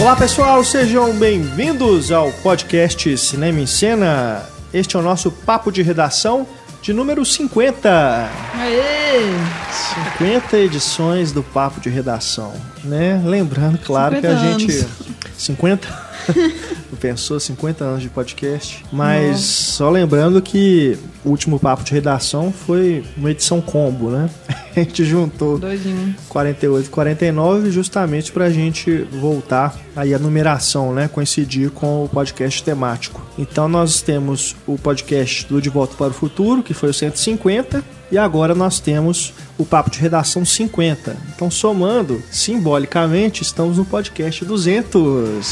Olá pessoal, sejam bem-vindos ao podcast Cinema em Cena. Este é o nosso papo de redação de número 50. Aê! 50 edições do papo de redação, né? Lembrando, claro, que a gente anos. 50 Pensou 50 anos de podcast, mas só lembrando que o último papo de redação foi uma edição combo, né? A gente juntou Dois em um. 48 e 49 justamente pra gente voltar aí a numeração, né, coincidir com o podcast temático. Então nós temos o podcast do De Volta para o Futuro, que foi o 150, e agora nós temos o Papo de Redação 50. Então somando, simbolicamente, estamos no podcast 200.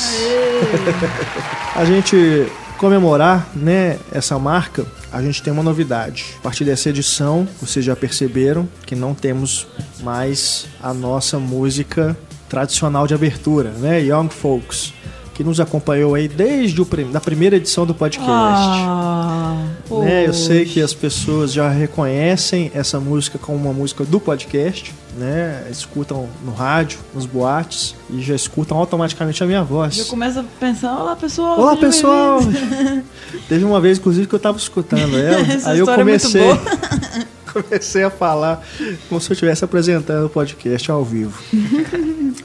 a gente comemorar, né, essa marca, a gente tem uma novidade. A partir dessa edição, vocês já perceberam que não temos mais a nossa música tradicional de abertura, né, Young Folks, que nos acompanhou aí desde o prim da primeira edição do podcast. Ah, Né, eu sei que as pessoas já reconhecem essa música como uma música do podcast, né? Escutam no rádio, nos boates e já escutam automaticamente a minha voz. Já começa a pensar, olá pessoal. Olá pessoal! bem-vindos." Teve uma vez, inclusive, que eu tava escutando ela. Aí eu é comecei, boa. comecei a falar como se eu estivesse apresentando o podcast ao vivo.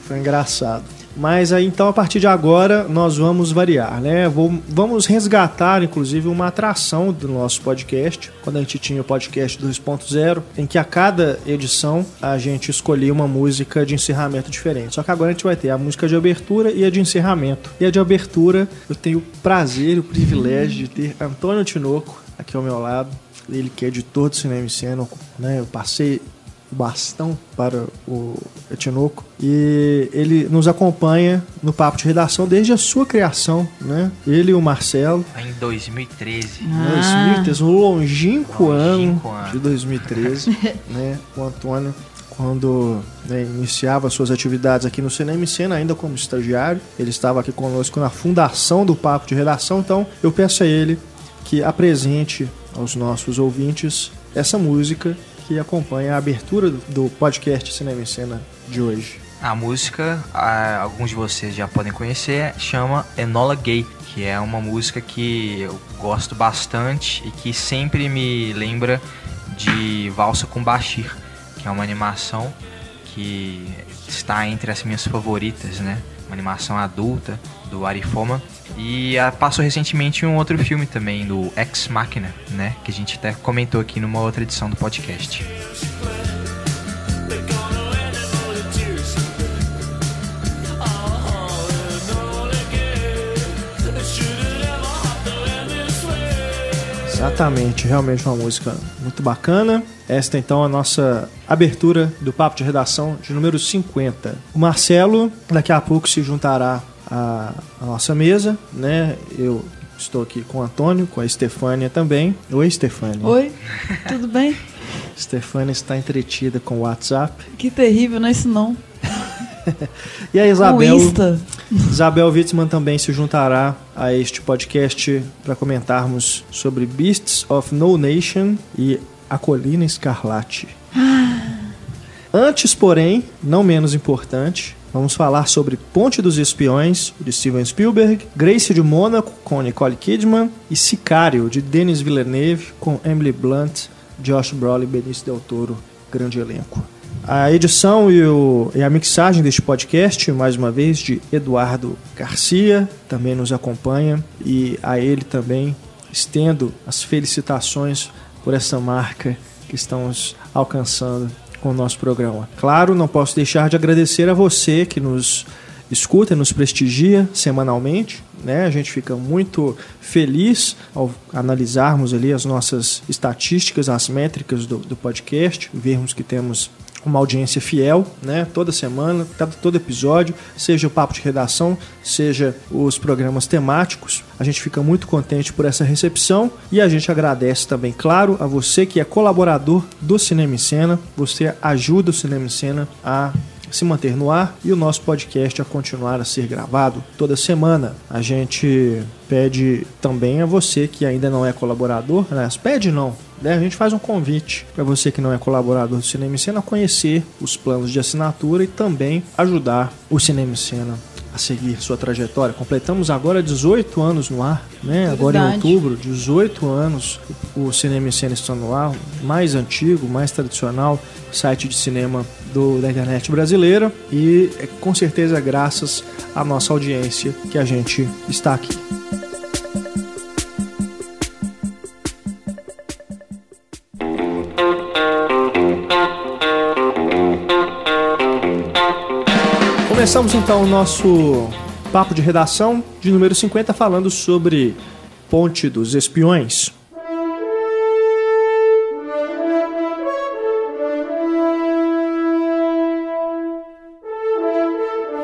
Foi engraçado. Mas aí então a partir de agora nós vamos variar, né? Vou- vamos resgatar inclusive uma atração do nosso podcast, quando a gente tinha o podcast 2.0, em que a cada edição a gente escolhia uma música de encerramento diferente. Só que agora a gente vai ter a música de abertura e a de encerramento. E a de abertura eu tenho o prazer e o privilégio de ter Antônio Tinoco aqui ao meu lado. Ele que é editor do Cinema em Cena, né? Eu passei o bastão para o Etinoco e ele nos acompanha no papo de redação desde a sua criação, né? Ele e o Marcelo, Em 2013. Ah. 2013, um longínquo, Longínquo ano ano. de 2013, né? O Antônio quando né, iniciava suas atividades aqui no Cinema em Cena, ainda como estagiário, ele estava aqui conosco na fundação do papo de redação, então eu peço a ele que apresente aos nossos ouvintes essa música que acompanha a abertura do- podcast Cinema em Cena de hoje. A música, alguns de vocês já podem conhecer, chama Enola Gay, que é uma música que eu gosto bastante e que sempre me lembra de Valsa com Bashir, que é uma animação que está entre as minhas favoritas, né? Uma animação adulta do Arifoma. E ah, passou recentemente um outro filme também, do Ex Machina, né? Que a gente até comentou aqui numa outra edição do podcast. Exatamente, realmente uma música muito bacana. Esta então é a nossa abertura do papo de redação de número 50. O Marcelo daqui a pouco se juntará à, à nossa mesa, né? Eu estou aqui com o Antônio, com a Estefânia também. Oi, Estefânia. Oi, tudo bem? Estefânia está entretida com o WhatsApp. Que terrível, não é isso não. E a Isabel. Isabel Witzmann também se juntará a este podcast para comentarmos sobre Beasts of No Nation e A Colina Escarlate. Antes, porém, não menos importante, vamos falar sobre Ponte dos Espiões, de Steven Spielberg, Grace de Mônaco, com Nicole Kidman, e Sicário, de Denis Villeneuve, com Emily Blunt, Josh Brolin e Benício Del Toro. Grande elenco. A edição e, o- e a mixagem deste podcast, mais uma vez, de Eduardo Garcia, também nos acompanha, e a ele também estendo as felicitações por essa marca que estamos alcançando com o nosso programa. Claro, não posso deixar de agradecer a você que nos escuta, nos prestigia semanalmente. Né? A gente fica muito feliz ao analisarmos ali as nossas estatísticas, as métricas do, do podcast, vermos que temos uma audiência fiel, né? Toda semana, cada- todo episódio, seja o papo de redação, seja os programas temáticos. A gente fica muito contente por essa recepção e a gente agradece também, claro, a você que é colaborador do Cinema em Cena. Você ajuda o Cinema em Cena a se manter no ar e o nosso podcast a continuar a ser gravado toda semana. A gente pede também a você que ainda não é colaborador, aliás, pede não, né? A gente faz um convite para você que não é colaborador do Cinema em Cena conhecer os planos de assinatura e também ajudar o Cinema em Cena a seguir sua trajetória. Completamos agora 18 anos no ar, né? Agora em outubro, 18 anos o Cinema em Cena está no ar, mais antigo, mais tradicional site de cinema do, da internet brasileira e é com certeza graças à nossa audiência que a gente está aqui. Começamos então o nosso papo de redação de número 50 falando sobre Ponte dos Espiões.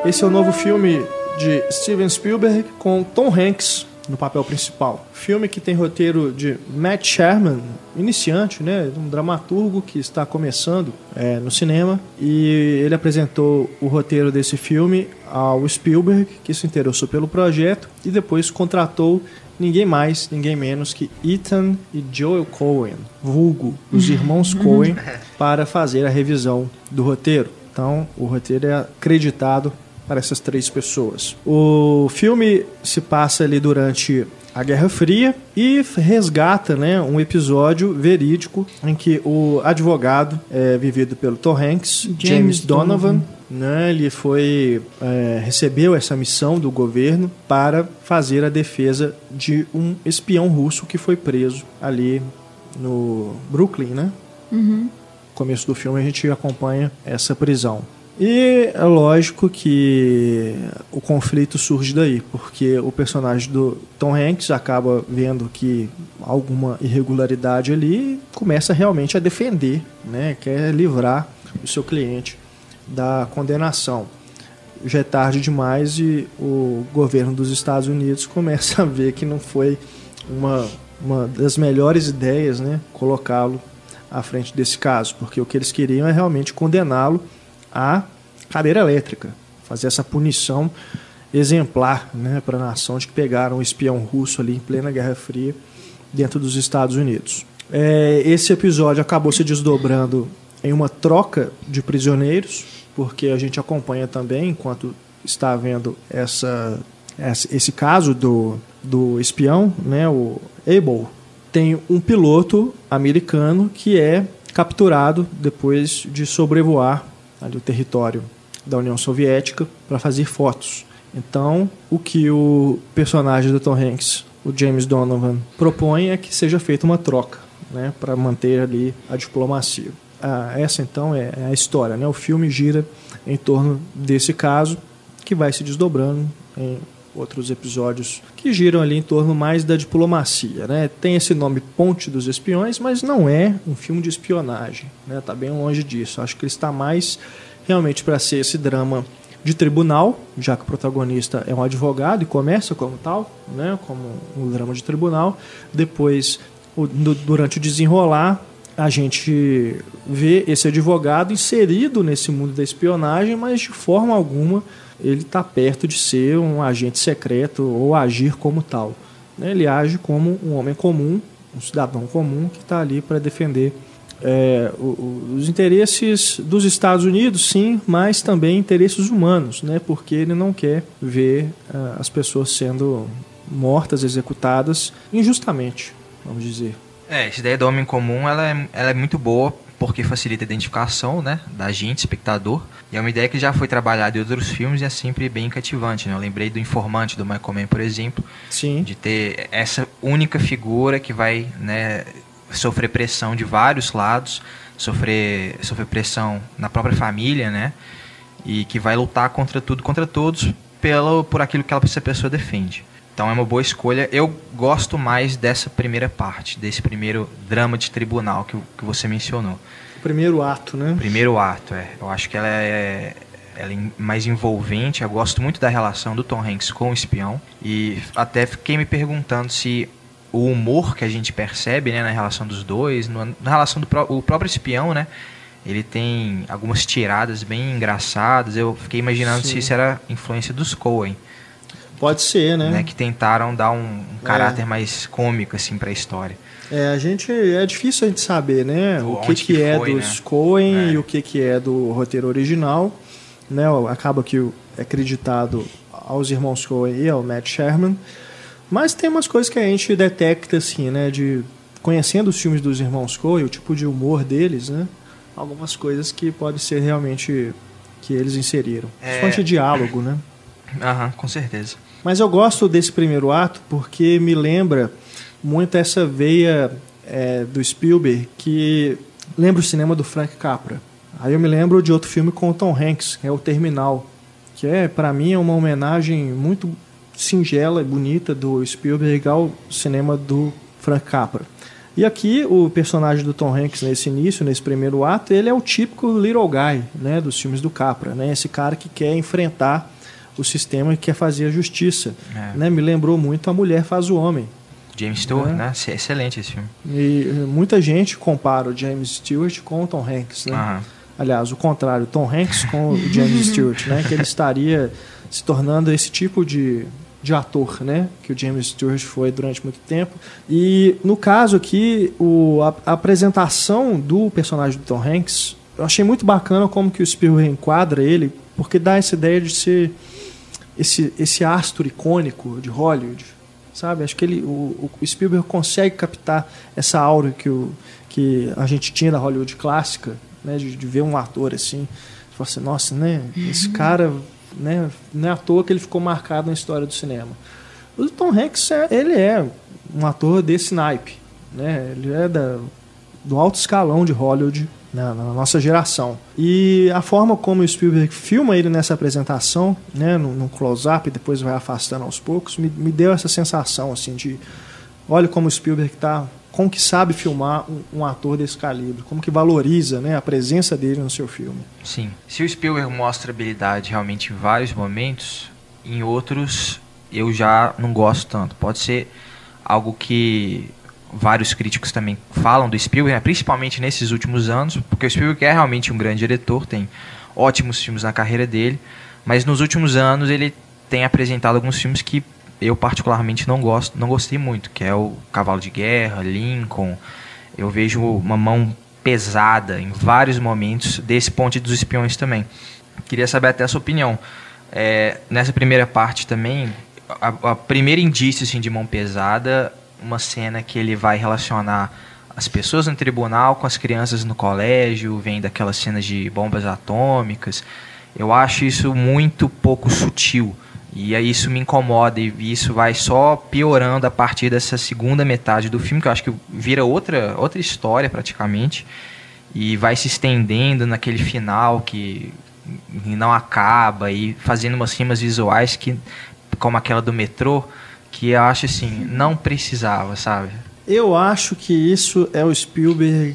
Esse é o novo filme de Steven Spielberg com Tom Hanks no papel principal. Filme que tem roteiro de Matt Sherman, iniciante, né, um dramaturgo que está começando é, no cinema, e ele apresentou o roteiro desse filme ao Spielberg, que se interessou pelo projeto e depois contratou ninguém mais, ninguém menos que Ethan e Joel Cohen, vulgo os irmãos Cohen, para fazer a revisão do roteiro. Então, o roteiro é acreditado para essas três pessoas. O filme se passa ali durante a Guerra Fria e resgata né, um episódio verídico em que o advogado, é, vivido pelo Tom Hanks, James, James Donovan, né, ele foi é, recebeu essa missão do governo para fazer a defesa de um espião russo que foi preso ali no Brooklyn, né? No começo do filme a gente acompanha essa prisão. E é lógico que o conflito surge daí, porque o personagem do Tom Hanks acaba vendo que alguma irregularidade ali e começa realmente a defender, né? quer livrar o seu cliente da condenação. Já é tarde demais e o governo dos Estados Unidos começa a ver que não foi uma, uma das melhores ideias né? colocá-lo à frente desse caso, porque o que eles queriam é realmente condená-lo à cadeira elétrica, fazer essa punição exemplar né, para a nação de que pegaram um espião russo ali em plena Guerra Fria dentro dos Estados Unidos. É, esse episódio acabou se desdobrando em uma troca de prisioneiros, porque a gente acompanha também, enquanto está vendo essa- esse caso do, do espião, né, o Abel, tem um piloto americano que é capturado depois de sobrevoar ali o território da União Soviética para fazer fotos. Então, o que o personagem do Tom Hanks, o James Donovan, propõe é que seja feita uma troca, né, para manter ali a diplomacia. Ah, essa então é é a história, né? O filme gira em torno desse caso que vai se desdobrando em outros episódios que giram ali em torno mais da diplomacia, né? Tem esse nome Ponte dos Espiões, mas não é um filme de espionagem, né? Tá bem longe disso. Acho que ele está mais realmente para ser esse drama de tribunal, já que o protagonista é um advogado e começa como tal, né? Como um drama de tribunal. Depois, durante o desenrolar, a gente vê esse advogado inserido nesse mundo da espionagem, mas de forma alguma ele está perto de ser um agente secreto ou agir como tal. né? Ele age como um homem comum, um cidadão comum que está ali para defender é, os interesses dos Estados Unidos, sim, mas também interesses humanos, né? porque ele não quer ver ah, as pessoas sendo mortas, executadas injustamente, vamos dizer. É, essa ideia do homem comum, ela é, ela é muito boa porque facilita a identificação, né, da gente, espectador. E é uma ideia que já foi trabalhada em outros filmes e é sempre bem cativante, né? Eu lembrei do Informante, do Michael Mann, por exemplo, Sim. de ter essa única figura que vai, né, sofrer pressão de vários lados, sofrer, sofrer pressão na própria família, né, e que vai lutar contra tudo, contra todos, pelo, por aquilo que ela, essa pessoa defende. Então é uma boa escolha. Eu gosto mais dessa primeira parte, desse primeiro drama de tribunal que, o- que você mencionou. O primeiro ato, né? Primeiro ato, é. Eu acho que ela é, ela é mais envolvente. Eu gosto muito da relação do Tom Hanks com o espião. E até fiquei me perguntando se o humor que a gente percebe né, na relação dos dois, no- na relação do pró- o próprio espião, né? Ele tem algumas tiradas bem engraçadas. Eu fiquei imaginando Sim. se isso era influência dos Coen, Pode ser, né? né? Que tentaram dar um, um caráter mais cômico assim para a história. É, a gente é difícil a gente saber, né, o que, que, é foi, dos né? Coen É. e o que, que é do roteiro original, né? Acaba que o- é acreditado aos irmãos Coen e ao Matt Sherman. Mas tem umas coisas que a gente detecta, assim, né? De conhecendo os filmes dos irmãos Coen, o tipo de humor deles, né? Algumas coisas que pode ser realmente que eles inseriram. É. Principalmente de diálogo, né? Aham, com certeza. Mas eu gosto desse primeiro ato porque me lembra muito essa veia é, do Spielberg que lembra o cinema do Frank Capra. Aí eu me lembro de outro filme com o Tom Hanks, que é o Terminal, que é para mim é uma homenagem muito singela e bonita do Spielberg ao cinema do Frank Capra. E aqui o personagem do Tom Hanks nesse início, nesse primeiro ato, ele é o típico little guy, né, dos filmes do Capra, né? Esse cara que quer enfrentar o sistema e quer fazer a justiça, É. né? Me lembrou muito a mulher faz o homem. James Stewart, É. né? Excelente esse filme. E eh, muita gente compara o James Stewart com o Tom Hanks, né? Aham. Aliás, o contrário, Tom Hanks com o James Stewart, né? Que ele estaria se tornando esse tipo de, de ator, né? Que o James Stewart foi durante muito tempo. E no caso aqui, o, a, a apresentação do personagem do Tom Hanks, eu achei muito bacana como que o Spielberg enquadra ele, porque dá essa ideia de ser esse, esse astro icônico de Hollywood, sabe? Acho que ele, o, o Spielberg consegue captar essa aura que, o, que a gente tinha da Hollywood clássica, né? De, de ver um ator assim, você fala assim, nossa, né? Esse cara, né? Não é à toa que ele ficou marcado na história do cinema. O Tom Hanks, é, ele é um ator desse naipe, né? Ele é da, do alto escalão de Hollywood né, na nossa geração. E a forma como o Spielberg filma ele nessa apresentação, né, num close-up e depois vai afastando aos poucos, me, me deu essa sensação assim de, olha como o Spielberg está, como que sabe filmar um, um ator desse calibre, como que valoriza, né, a presença dele no seu filme. Sim. Se o Spielberg mostra habilidade realmente em vários momentos, em outros eu já não gosto tanto. Pode ser algo que vários críticos também falam do Spielberg, né, principalmente nesses últimos anos, porque o Spielberg é realmente um grande diretor, tem ótimos filmes na carreira dele, mas nos últimos anos ele tem apresentado alguns filmes que eu particularmente não gosto, não gostei muito, que é o Cavalo de Guerra, Lincoln. Eu vejo uma mão pesada em vários momentos desse Ponte dos Espiões também. Queria saber até a sua opinião. É, nessa primeira parte também, a, a primeiro indício assim, de mão pesada, uma cena que ele vai relacionar as pessoas no tribunal com as crianças no colégio, vem daquelas cenas de bombas atômicas. Eu acho isso muito pouco sutil. E aí isso me incomoda e isso vai só piorando a partir dessa segunda metade do filme, que eu acho que vira outra, outra história praticamente. E vai se estendendo naquele final que não acaba e fazendo umas rimas visuais que como aquela do metrô, que eu acho assim, não precisava, sabe? Eu acho que isso é o Spielberg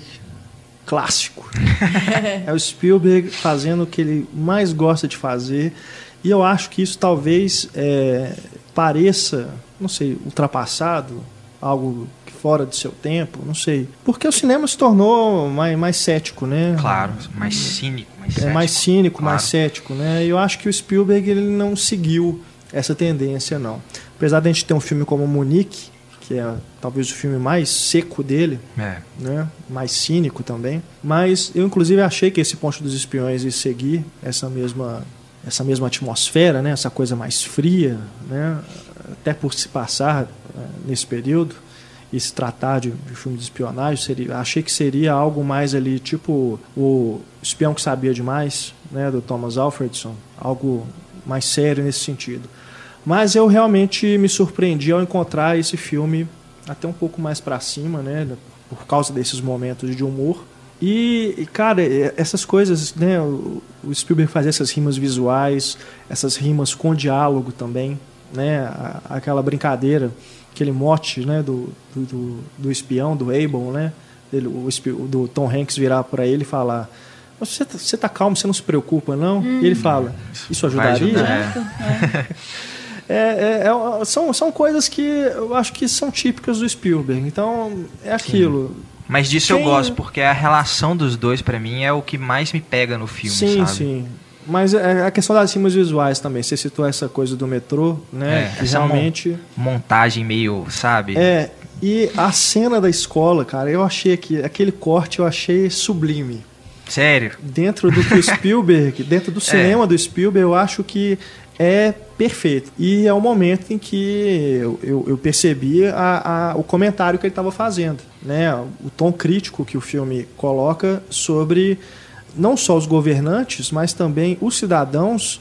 clássico. é o Spielberg fazendo o que ele mais gosta de fazer. E eu acho que isso talvez é, pareça, não sei, ultrapassado, algo fora do seu tempo, não sei. Porque o cinema se tornou mais, mais cético, né? Claro, mais cínico, mais É cético. mais cínico, claro. mais cético, né? E eu acho que o Spielberg ele não seguiu essa tendência, não. Apesar de a gente ter um filme como Munique, que é talvez o filme mais seco dele, É. né? mais cínico também. Mas eu, inclusive, achei que esse Ponte dos Espiões ia seguir essa mesma, essa mesma atmosfera, né? essa coisa mais fria, né? até por se passar eh, nesse período e se tratar de, de filme de espionagem, seria, achei que seria algo mais ali, tipo o Espião que Sabia Demais, né? do Thomas Alfredson, algo mais sério nesse sentido. Mas eu realmente me surpreendi ao encontrar esse filme até um pouco mais para cima, né, por causa desses momentos de humor. E, cara, essas coisas, né, o Spielberg fazia essas rimas visuais, essas rimas com diálogo também, né, aquela brincadeira, aquele mote, né, do, do, do, do espião, do Abel, né, dele, o, do Tom Hanks virar para ele e falar você tá, você tá calmo, você não se preocupa, não? E ele fala, isso Vai ajudaria? ajudar, É, é, é, são, são coisas que eu acho que são típicas do Spielberg. Então, é aquilo. Mas disso eu Quem- gosto, porque a relação dos dois, pra mim, é o que mais me pega no filme, sim, sabe? sim. Mas é a questão das rimas visuais também. Você citou essa coisa do metrô, né? É, que realmente. Montagem meio, sabe? É. E a cena da escola, cara, eu achei que aquele corte eu achei sublime. Sério? dentro do que o Spielberg, dentro do cinema do Spielberg, eu acho que é perfeito. E é o momento em que eu, eu- eu percebi a- a- o comentário que ele estava fazendo, né? O tom crítico que o filme coloca sobre não só os governantes, mas também os cidadãos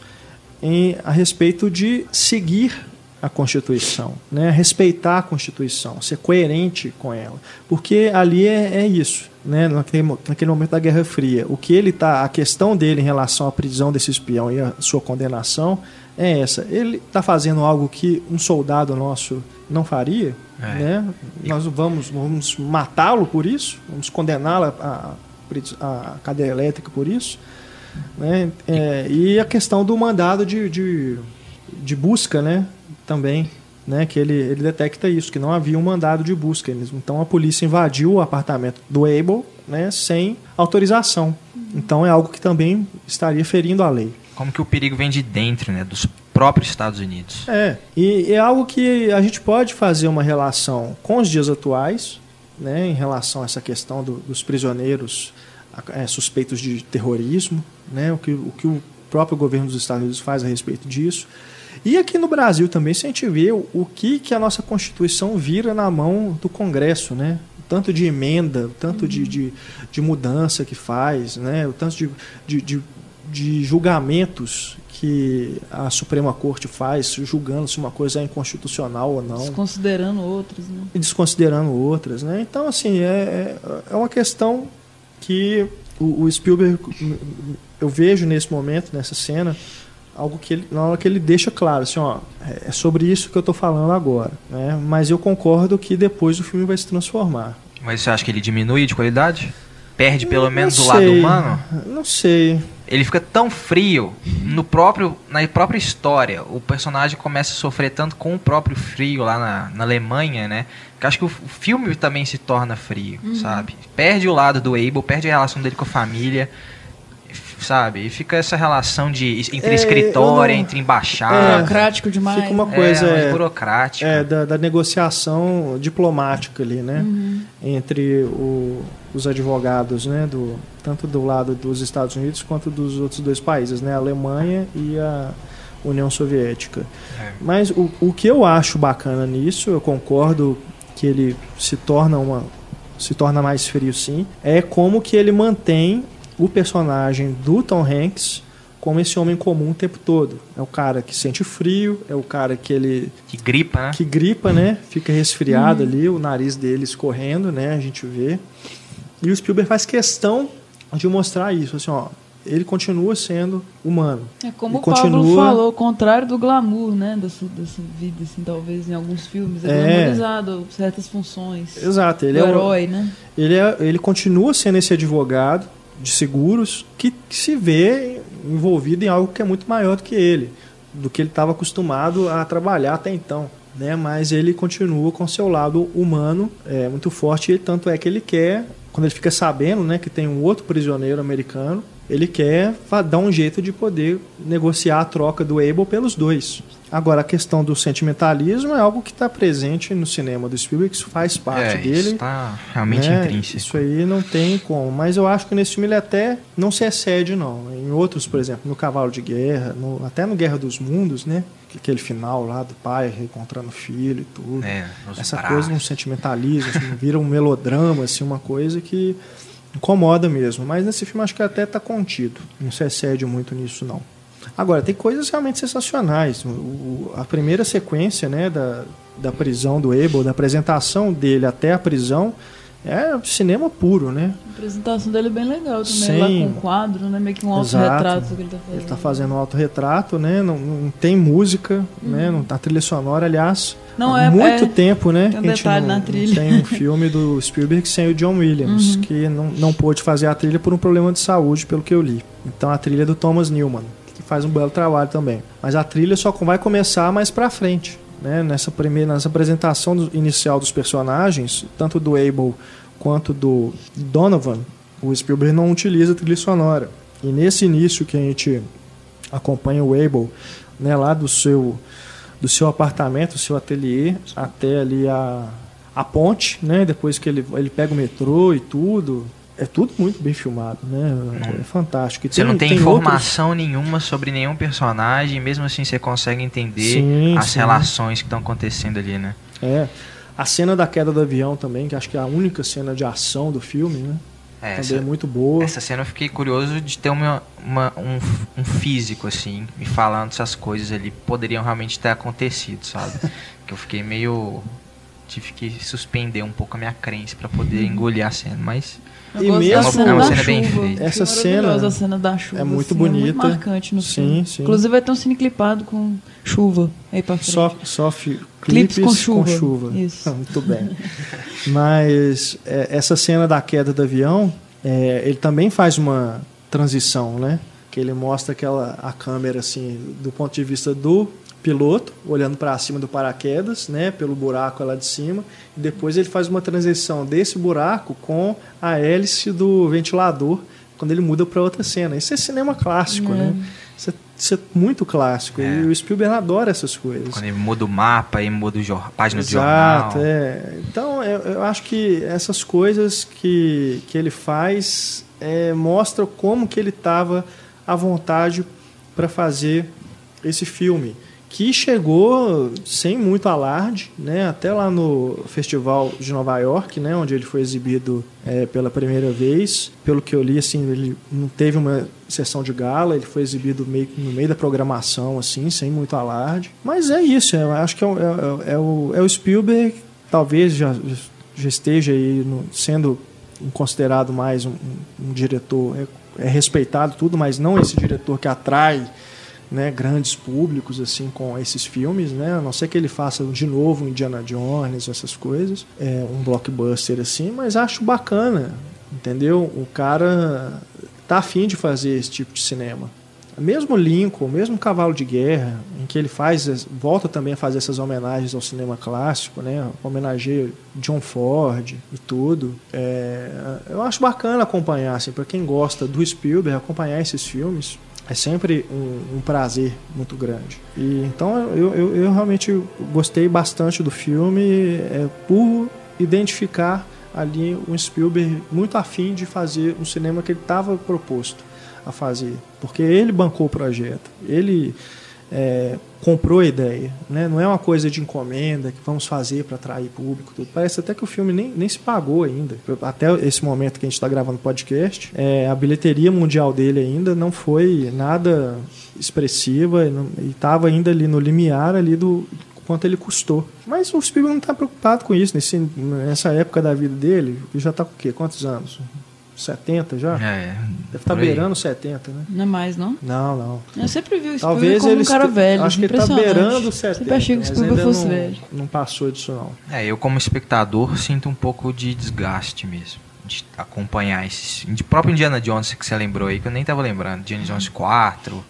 em, a respeito de seguir a Constituição, né? respeitar a Constituição, ser coerente com ela, porque ali é, é isso, né? naquele, naquele momento da Guerra Fria, o que ele tá, a questão dele em relação à prisão desse espião e a sua condenação é essa. Ele está fazendo algo que um soldado nosso não faria, É. né? Nós vamos, vamos matá-lo por isso, vamos condená-lo à cadeia elétrica por isso. Né? É, e a questão do mandado de, de, de busca né? Também, né? que ele, ele detecta isso, que não havia um mandado de busca. Então a polícia invadiu o apartamento do Abel né? sem autorização. Então é algo que também estaria ferindo a lei. Como que o perigo vem de dentro, né? Dos próprios Estados Unidos. É, e é algo que a gente pode fazer uma relação com os dias atuais, né, em relação a essa questão do- dos prisioneiros é, suspeitos de terrorismo, né, o, que, o que o próprio governo dos Estados Unidos faz a respeito disso. E aqui no Brasil também, se a gente vê o, o que, que a nossa Constituição vira na mão do Congresso, né? O tanto de emenda, o tanto de, de, de mudança que faz, né? o tanto de, de, de, de julgamentos que a Suprema Corte faz, julgando se uma coisa é inconstitucional ou não Desconsiderando outros, né? e desconsiderando outras, né? Então, assim, é, é- é uma questão que o, o Spielberg, eu vejo nesse momento, nessa cena, algo que ele, na hora que ele deixa claro, assim, ó, é sobre isso que eu estou falando agora, né? Mas eu concordo que depois o filme vai se transformar. Mas você acha que ele diminui de qualidade? Perde pelo Não menos o lado humano? Não sei. Ele fica tão frio no próprio, na própria história. O personagem começa a sofrer tanto com o próprio frio lá na, na Alemanha, né? Que acho que o, o filme também se torna frio, sabe? Perde o lado do Abel, perde a relação dele com a família, sabe? E fica essa relação de entre É, escritória, eu não- entre embaixada. Burocrático demais. Fica uma né? coisa, é, é, burocrática. É, da, da negociação diplomática ali, né? Entre o- os advogados, né? Do, tanto do lado dos Estados Unidos quanto dos outros dois países, né? A Alemanha e a União Soviética. É. Mas o, o que eu acho bacana nisso, eu concordo que ele se torna uma se torna mais frio sim, é como que ele mantém o personagem do Tom Hanks como esse homem comum o tempo todo. É o cara que sente frio, é o cara que ele Que gripa, né? que gripa, né? Fica resfriado ali, o nariz dele escorrendo, né? A gente vê. E o Spielberg faz questão de mostrar isso, assim, ó, ele continua sendo humano. É como o Pablo continua- falou, o contrário do glamour, né? Dessa, dessa vida, assim, talvez em alguns filmes. É, É. glamorizado certas funções. Exato, ele do é, o- herói, né? ele é ele continua sendo esse advogado de seguros que, se vê envolvido em algo que é muito maior do que ele, do que ele estava acostumado a trabalhar até então. Né? Mas ele continua com seu lado humano é, muito forte, e tanto é que ele quer, quando ele fica sabendo né, que tem um outro prisioneiro americano, ele quer dar um jeito de poder negociar a troca do Abel pelos dois. Agora, a questão do sentimentalismo é algo que está presente no cinema do Spielberg, que isso faz parte é, dele. Isso tá realmente né? intrínseco. Isso aí não tem como. Mas eu acho que nesse filme ele até não se excede, não. Em outros, por exemplo, no Cavalo de Guerra, no- até no Guerra dos Mundos, né? Aquele final lá do pai reencontrando o filho e tudo. É, Essa braços. coisa, um sentimentalismo, assim, vira um melodrama, assim, uma coisa que incomoda mesmo. Mas nesse filme acho que até está contido. Não se excede muito nisso, não. Agora, tem coisas realmente sensacionais. O- a primeira sequência né, da, da prisão do Abel, da apresentação dele até a prisão, é cinema puro, né? A apresentação dele é bem legal também, Sim. lá com o quadro, né? Meio que um autorretrato que ele tá fazendo. Ele está fazendo um autorretrato, né? Não, não tem música, né? Não tá trilha sonora, aliás. Não, há é- muito é- tempo, né? tem um detalhe não, na trilha. tem um filme do Spielberg sem o John Williams, que não, não pôde fazer a trilha por um problema de saúde, pelo que eu li. Então a trilha é do Thomas Newman, faz um belo trabalho também. Mas a trilha só vai começar mais pra frente. Né? Nessa primeira nessa apresentação inicial dos personagens, tanto do Abel quanto do Donovan, o Spielberg não utiliza trilha sonora. E nesse início que a gente acompanha o Abel, né, lá do seu do seu apartamento, do seu ateliê, até ali a, a ponte, né? Depois que ele, ele pega o metrô e tudo, é tudo muito bem filmado, né? É fantástico. Você não tem, outros- informação nenhuma sobre nenhum personagem, mesmo assim você consegue entender Sim, as sim. relações que estão acontecendo ali, né? É. A cena da queda do avião também, que acho que é a única cena de ação do filme, né? É, também essa, é muito boa. essa cena eu fiquei curioso de ter uma, uma- um, um físico, assim, me falando se as coisas ali poderiam realmente ter acontecido, sabe? que eu fiquei meio. Tive que suspender um pouco a minha crença pra poder engolir a cena, mas. Eu E mesmo- É uma- cena é uma da cena bem chuva. feita. Essa cena cena da chuva. é muito assim, bonita. É muito marcante no Sim, filme. sim. Inclusive vai ter um cine clipado com chuva aí pra frente. Só, só fi- Clipes clipes, com com chuva. chuva. Isso. Muito bem. Mas é, essa cena da queda do avião, é, ele também faz uma transição, né? Que ele mostra aquela a câmera assim do ponto de vista do piloto olhando para cima do paraquedas, né? Pelo buraco lá de cima. E depois ele faz uma transição desse buraco com a hélice do ventilador quando ele muda para outra cena. Isso é cinema clássico, É. né? Isso é, isso é muito clássico. É. E o Spielberg adora essas coisas. Quando ele muda o mapa, aí muda a página Exato, jornal. é. Então, eu, eu acho que essas coisas que, que ele faz é, mostram como que ele estava à vontade para fazer esse filme, que chegou sem muito alarde, né, até lá no Festival de Nova York, né, onde ele foi exibido é, pela primeira vez. Pelo que eu li, assim, ele não teve uma sessão de gala, ele foi exibido meio, no meio da programação, assim, sem muito alarde. Mas é isso, eu acho que é, o- é- é o, é o Spielberg, talvez já, já esteja aí no- sendo considerado mais um, um- um diretor, é, é respeitado tudo, mas não esse diretor que atrai né, grandes públicos assim com esses filmes, né? A não ser que ele faça de novo Indiana Jones, essas coisas, é um blockbuster assim, mas acho bacana, entendeu? O cara tá afim de fazer esse tipo de cinema. Mesmo Lincoln, mesmo Cavalo de Guerra, em que ele faz, volta também a fazer essas homenagens ao cinema clássico, né? Homenageia John Ford e tudo. É, eu acho bacana acompanhar, assim, para quem gosta do Spielberg, acompanhar esses filmes é sempre um, um prazer muito grande. E então eu, eu, eu realmente gostei bastante do filme é, por identificar ali um Spielberg muito afim de fazer um cinema que ele estava proposto a fazer, porque ele bancou o projeto, ele é, comprou a ideia, né? não é uma coisa de encomenda que vamos fazer para atrair público. Tudo. Parece até que o filme nem, nem se pagou ainda. Até esse momento que a gente está gravando o podcast, é, a bilheteria mundial dele ainda não foi nada expressiva e estava ainda ali no limiar ali do quanto ele custou. Mas o Spielberg não está preocupado com isso. Nesse, nessa época da vida dele, ele já está com o quê? Quantos anos? 70 já? É, Deve estar aí. beirando 70, né? Não é mais, não? Não, não. Eu sempre vi o Spielberg Talvez como um cara velho. Acho que ele está beirando 70. Sempre achei que o Spielberg fosse não, velho. Não passou disso, não. É, eu como espectador sinto um pouco de desgaste mesmo. De acompanhar esses. De próprio Indiana Jones que você lembrou aí, que eu nem tava lembrando. Indiana Jones 4,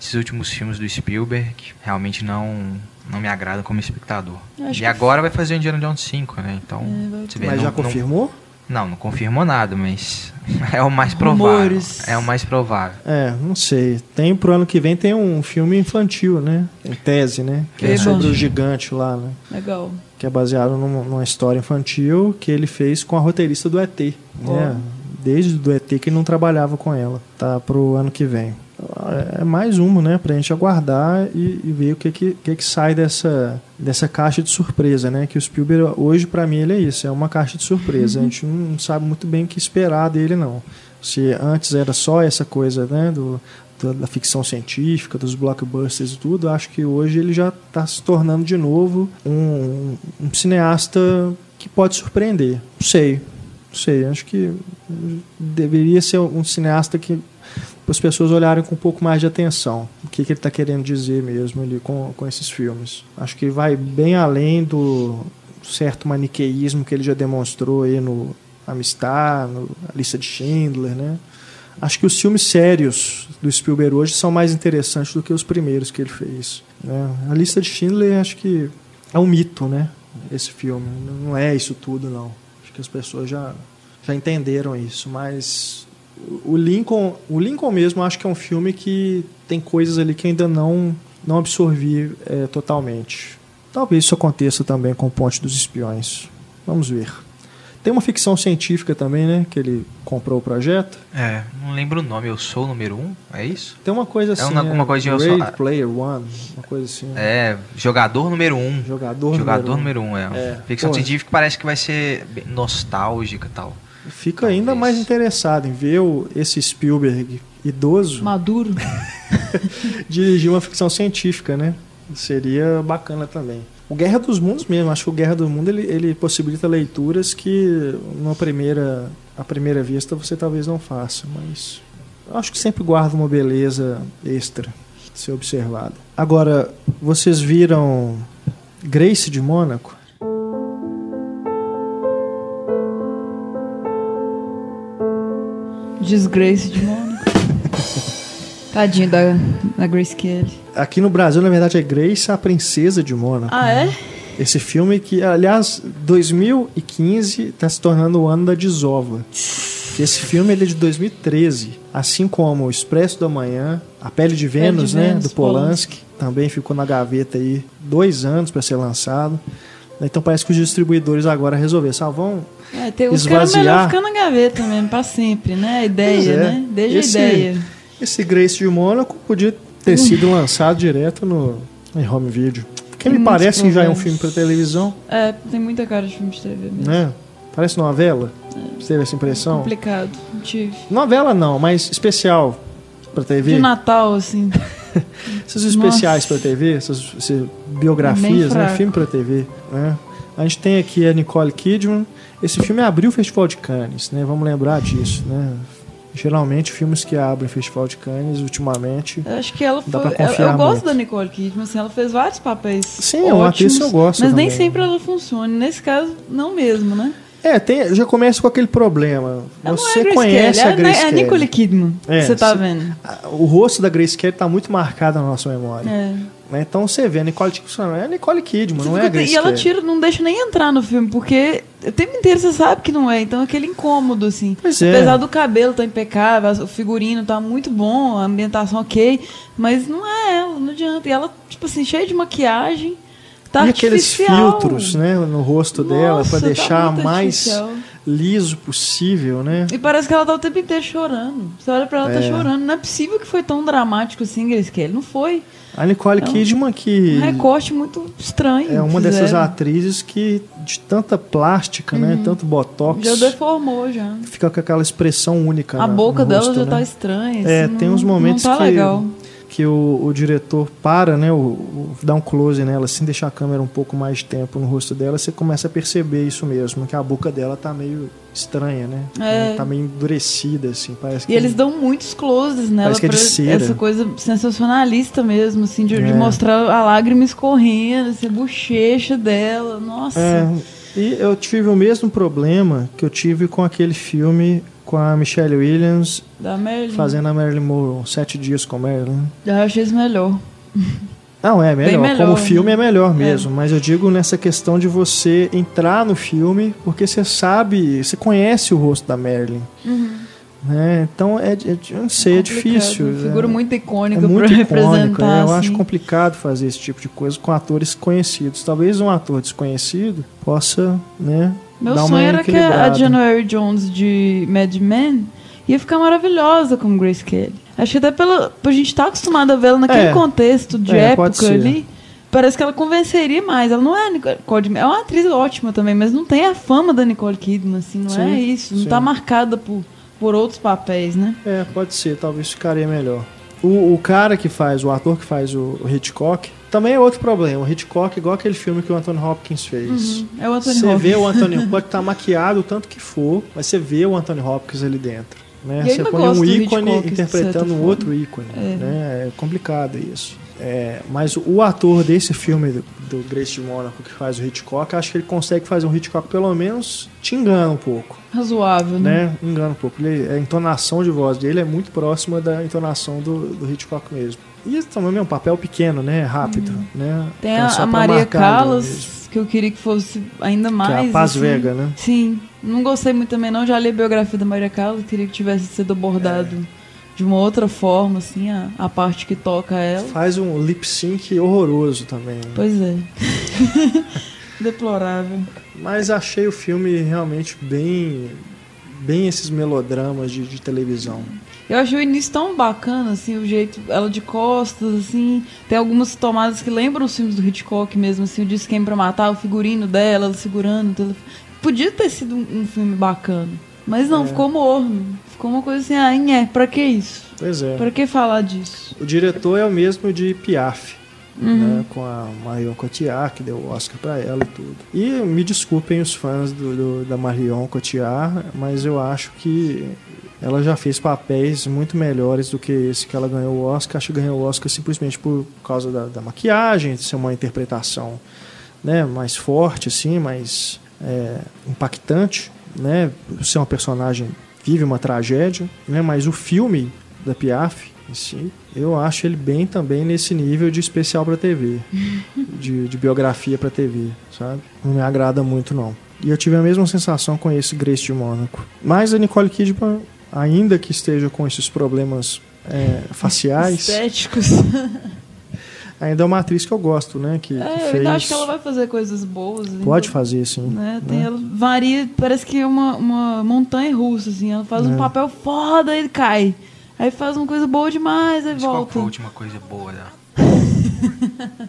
esses últimos filmes do Spielberg, que realmente não, não me agradam como espectador. E agora vai fazer o Indiana Jones 5, né? Então. É, vai você vê, Mas não- já confirmou? Não, não confirmou nada, mas é o mais provável. Rumores. É o mais provável. É, não sei. Tem pro ano que vem tem um filme infantil, né? Em tese, né? Que é Eba. sobre o gigante lá, né? Legal. Que é baseado numa, numa história infantil que ele fez com a roteirista do ET. Né? Desde do ET que ele não trabalhava com ela. Tá pro ano que vem. É mais uma, né? Pra gente aguardar e, e ver o que que, que que sai dessa, dessa caixa de surpresa, né? Que o Spielberg, hoje, pra mim, ele é isso. É uma caixa de surpresa. A gente não sabe muito bem o que esperar dele, não. Se antes era só essa coisa, né? Do, da, da ficção científica, dos blockbusters e tudo, acho que hoje ele já está se tornando de novo um, um cineasta que pode surpreender. Não sei, não sei. Acho que deveria ser um cineasta que as pessoas olharem com um pouco mais de atenção. O que, que ele está querendo dizer mesmo ali com, com esses filmes. Acho que vai bem além do certo maniqueísmo que ele já demonstrou aí no Amistad, no A Lista de Schindler, né? Acho que os filmes sérios do Spielberg hoje são mais interessantes do que os primeiros que ele fez. Né? A Lista de Schindler acho que é um mito, né? Esse filme. Não é isso tudo, não. Acho que as pessoas já, já entenderam isso. Mas o Lincoln, o Lincoln mesmo, acho que é um filme que tem coisas ali que ainda não, não absorvi é, totalmente. Talvez isso aconteça também com o Ponte dos Espiões. Vamos ver. Tem uma ficção científica também, né? Que ele comprou o projeto. É, não lembro o nome, eu sou o número um, é isso? Tem uma coisa assim. uma- uma é, coisa de eu sou- Player One, uma coisa assim. É, jogador número um. Jogador, Jogador número número um, é. É, Ficção científica parece que vai ser nostálgica e tal. Fica ainda Talvez. mais interessado em ver o- esse Spielberg idoso Maduro. dirigir uma ficção científica, né? Seria bacana também. O Guerra dos Mundos mesmo, acho que o Guerra do Mundo ele, ele possibilita leituras que numa primeira, à primeira vista você talvez não faça, mas eu acho que sempre guarda uma beleza extra de ser observada. Agora, vocês viram Grace de Mônaco? Desgrace de Mônaco. Tadinho da, da Grace Kelly. Aqui no Brasil, na verdade, é Grace, a Princesa de Mônaco. Ah, é? Esse filme que, aliás, 2015 está se tornando o ano da desova. Esse filme ele é de 2013, assim como o Expresso da Manhã, A Pele de Vênus, né, Vênus, do Polanski, também ficou na gaveta aí dois anos para ser lançado. Então parece que os distribuidores agora resolveram, ah, vão É, tem os caras Esvaziar. melhor ficar na gaveta mesmo, pra sempre, né? A ideia, é. né? Desde Esse- a ideia. Esse Grace de Mônaco podia ter sido lançado direto no em home video. Porque Tem me parece que já é um filme para televisão, É, tem muita cara de filme de TV mesmo. né? Parece novela. Você teve essa impressão? Complicado. Tive. Novela não, mas especial pra TV. De Natal, assim. Esses especiais pra TV, essas, essas biografias, né? Filme pra TV. Né? A gente tem aqui a Nicole Kidman. Esse filme abriu o Festival de Cannes, né? Vamos lembrar disso, né? Geralmente, filmes que abrem o Festival de Cannes, ultimamente... Eu acho que ela Dá foi. Eu, eu gosto da Nicole Kidman, assim, ela fez vários papéis. Sim, é uma atriz que eu ótimos, gosto Mas nem também. sempre ela funciona. Nesse caso, não mesmo, né? É, tem, já começa com aquele problema. Você é conhece Kelly, a Grace É a Kelly. Nicole Kidman. É, que você tá vendo. A- O rosto da Grace Kelly tá muito marcado na nossa memória. É. né? Então você vê, a Nicole Kidman é a Nicole Kidman, Você não é a Grace e ela tira, não deixa nem entrar no filme, porque o tempo inteiro você sabe que não é. Então é aquele incômodo, assim. Pois é. Apesar do cabelo tá impecável, o figurino tá muito bom, a ambientação ok, mas não é ela, não adianta. E ela, tipo assim, cheia de maquiagem, tá e aqueles filtros, né, no rosto dela Nossa, pra tá deixar muito mais artificial. liso possível, né? E parece que ela tá o tempo inteiro chorando. Você olha pra ela, tá É. chorando. Não é possível que foi tão dramático assim, Grace Kelly. Não foi. A Nicole É um- Kidman que Um recorte muito estranho. é uma dessas fizeram. atrizes que de tanta plástica, né, tanto botox, Uhum. Já deformou, já. fica com aquela expressão única A na- boca dela rosto, já né? tá estranha. É, assim, tem não- uns momentos tá que, legal. Que o, o diretor para, né, o, o- dá um close nela, assim, deixar a câmera um pouco mais de tempo no rosto dela, você começa a perceber isso mesmo, que a boca dela tá meio estranha, né? É. Tá meio endurecida, assim, parece que... E eles dão muitos closes nela Parece que é de cera. essa coisa sensacionalista mesmo, assim, de, de É. mostrar a lágrima escorrendo, assim, a bochecha dela. Nossa. É, e eu tive o mesmo problema que eu tive com aquele filme com a Michelle Williams fazendo a Marilyn Monroe, Sete Dias com Marilyn. Já achei isso melhor. Não, é melhor. melhor, Como filme né? é melhor mesmo. Mas eu digo nessa questão de você entrar no filme porque você sabe, você conhece o rosto da Marilyn. Né? Então, é, é- eu não sei, é Complicado. difícil. Uma Figura é, muito é icônica muito pra icônica. representar. é, eu assim. acho complicado fazer esse tipo de coisa com atores conhecidos. Talvez um ator desconhecido possa, né, Meu uma sonho era que a. January Jones de Mad Men ia ficar maravilhosa como Grace Kelly. Acho que até pela, a gente estar acostumado a vê-la naquele É. contexto de É, época ali. Parece que ela convenceria mais. Ela não é a Nicole Kidman. É uma atriz ótima também, mas não tem a fama da Nicole Kidman, assim, não Sim, é isso. Não sim. tá marcada por, por outros papéis, né? É, pode ser, talvez ficaria melhor. O, o cara que faz, o ator que faz o, o Hitchcock, também é outro problema. O Hitchcock, igual aquele filme que o Anthony Hopkins fez. É o Anthony Você Hopkins. vê o Anthony pode estar maquiado o tanto que for, mas você vê o Anthony Hopkins ali dentro. Né? Você põe um ícone Hitchcock, interpretando um outro ícone. É. Né? É complicado isso. É, mas o ator desse filme do, do Grace de Monaco que faz o Hitchcock, acho que ele consegue fazer um Hitchcock pelo menos te engana um pouco Razoável, né? né? Engana um pouco. Ele- a entonação de voz dele é muito próxima da entonação do, do Hitchcock mesmo. E também é um papel pequeno, né? Rápido, né? Uhum. Tem Então, a, a Maria mesmo. Callas, que eu queria que fosse ainda mais. Que é a Paz assim. Vega, né? Sim, não gostei muito também não, já li a biografia da Maria Callas, queria que tivesse sido abordado É. de uma outra forma, assim, a, a parte que toca ela. Faz um lip sync horroroso também. né? Pois é. Deplorável. Mas achei o filme realmente bem. bem esses melodramas de, de televisão. Eu achei o início tão bacana, assim, o jeito, ela de costas, assim. Tem algumas tomadas que lembram os filmes do Hitchcock mesmo, assim, o Disse Quem Pra Matar, o figurino dela, ela segurando o telefone. Podia ter sido um, um filme bacana. Mas não, É. ficou morno. Ficou uma coisa assim, ah, é, pra que isso? Pois é. Pra que falar disso? O diretor é o mesmo de Piaf, Uhum. né, com a Marion Cotillard, que deu o Oscar pra ela e tudo. E me desculpem os fãs do, do- da Marion Cotillard, mas eu acho que ela já fez papéis muito melhores do que esse que ela ganhou o Oscar. Acho que ganhou o Oscar simplesmente por causa da, da maquiagem, de ser uma interpretação né, mais forte, assim, mais é, impactante, né, ser uma personagem vive uma tragédia, né, mas o filme da Piaf em si, eu acho ele bem também nesse nível de especial para TV, de, de biografia para TV, sabe? Não me agrada muito não. E eu tive a mesma sensação com esse Grace de Mônaco. Mas a Nicole Kidman, ainda que esteja com esses problemas é, faciais, Estéticos. ainda é uma atriz que eu gosto, né? Que, que É, eu fez. ainda acho que ela vai fazer coisas boas. ainda. Pode fazer, sim. Né? Tem, né? Ela varia, parece que é uma, uma montanha russa, assim. Ela faz É. um papel foda e cai. Aí faz uma coisa boa demais, aí Mas qual volta. foi a última coisa boa dela?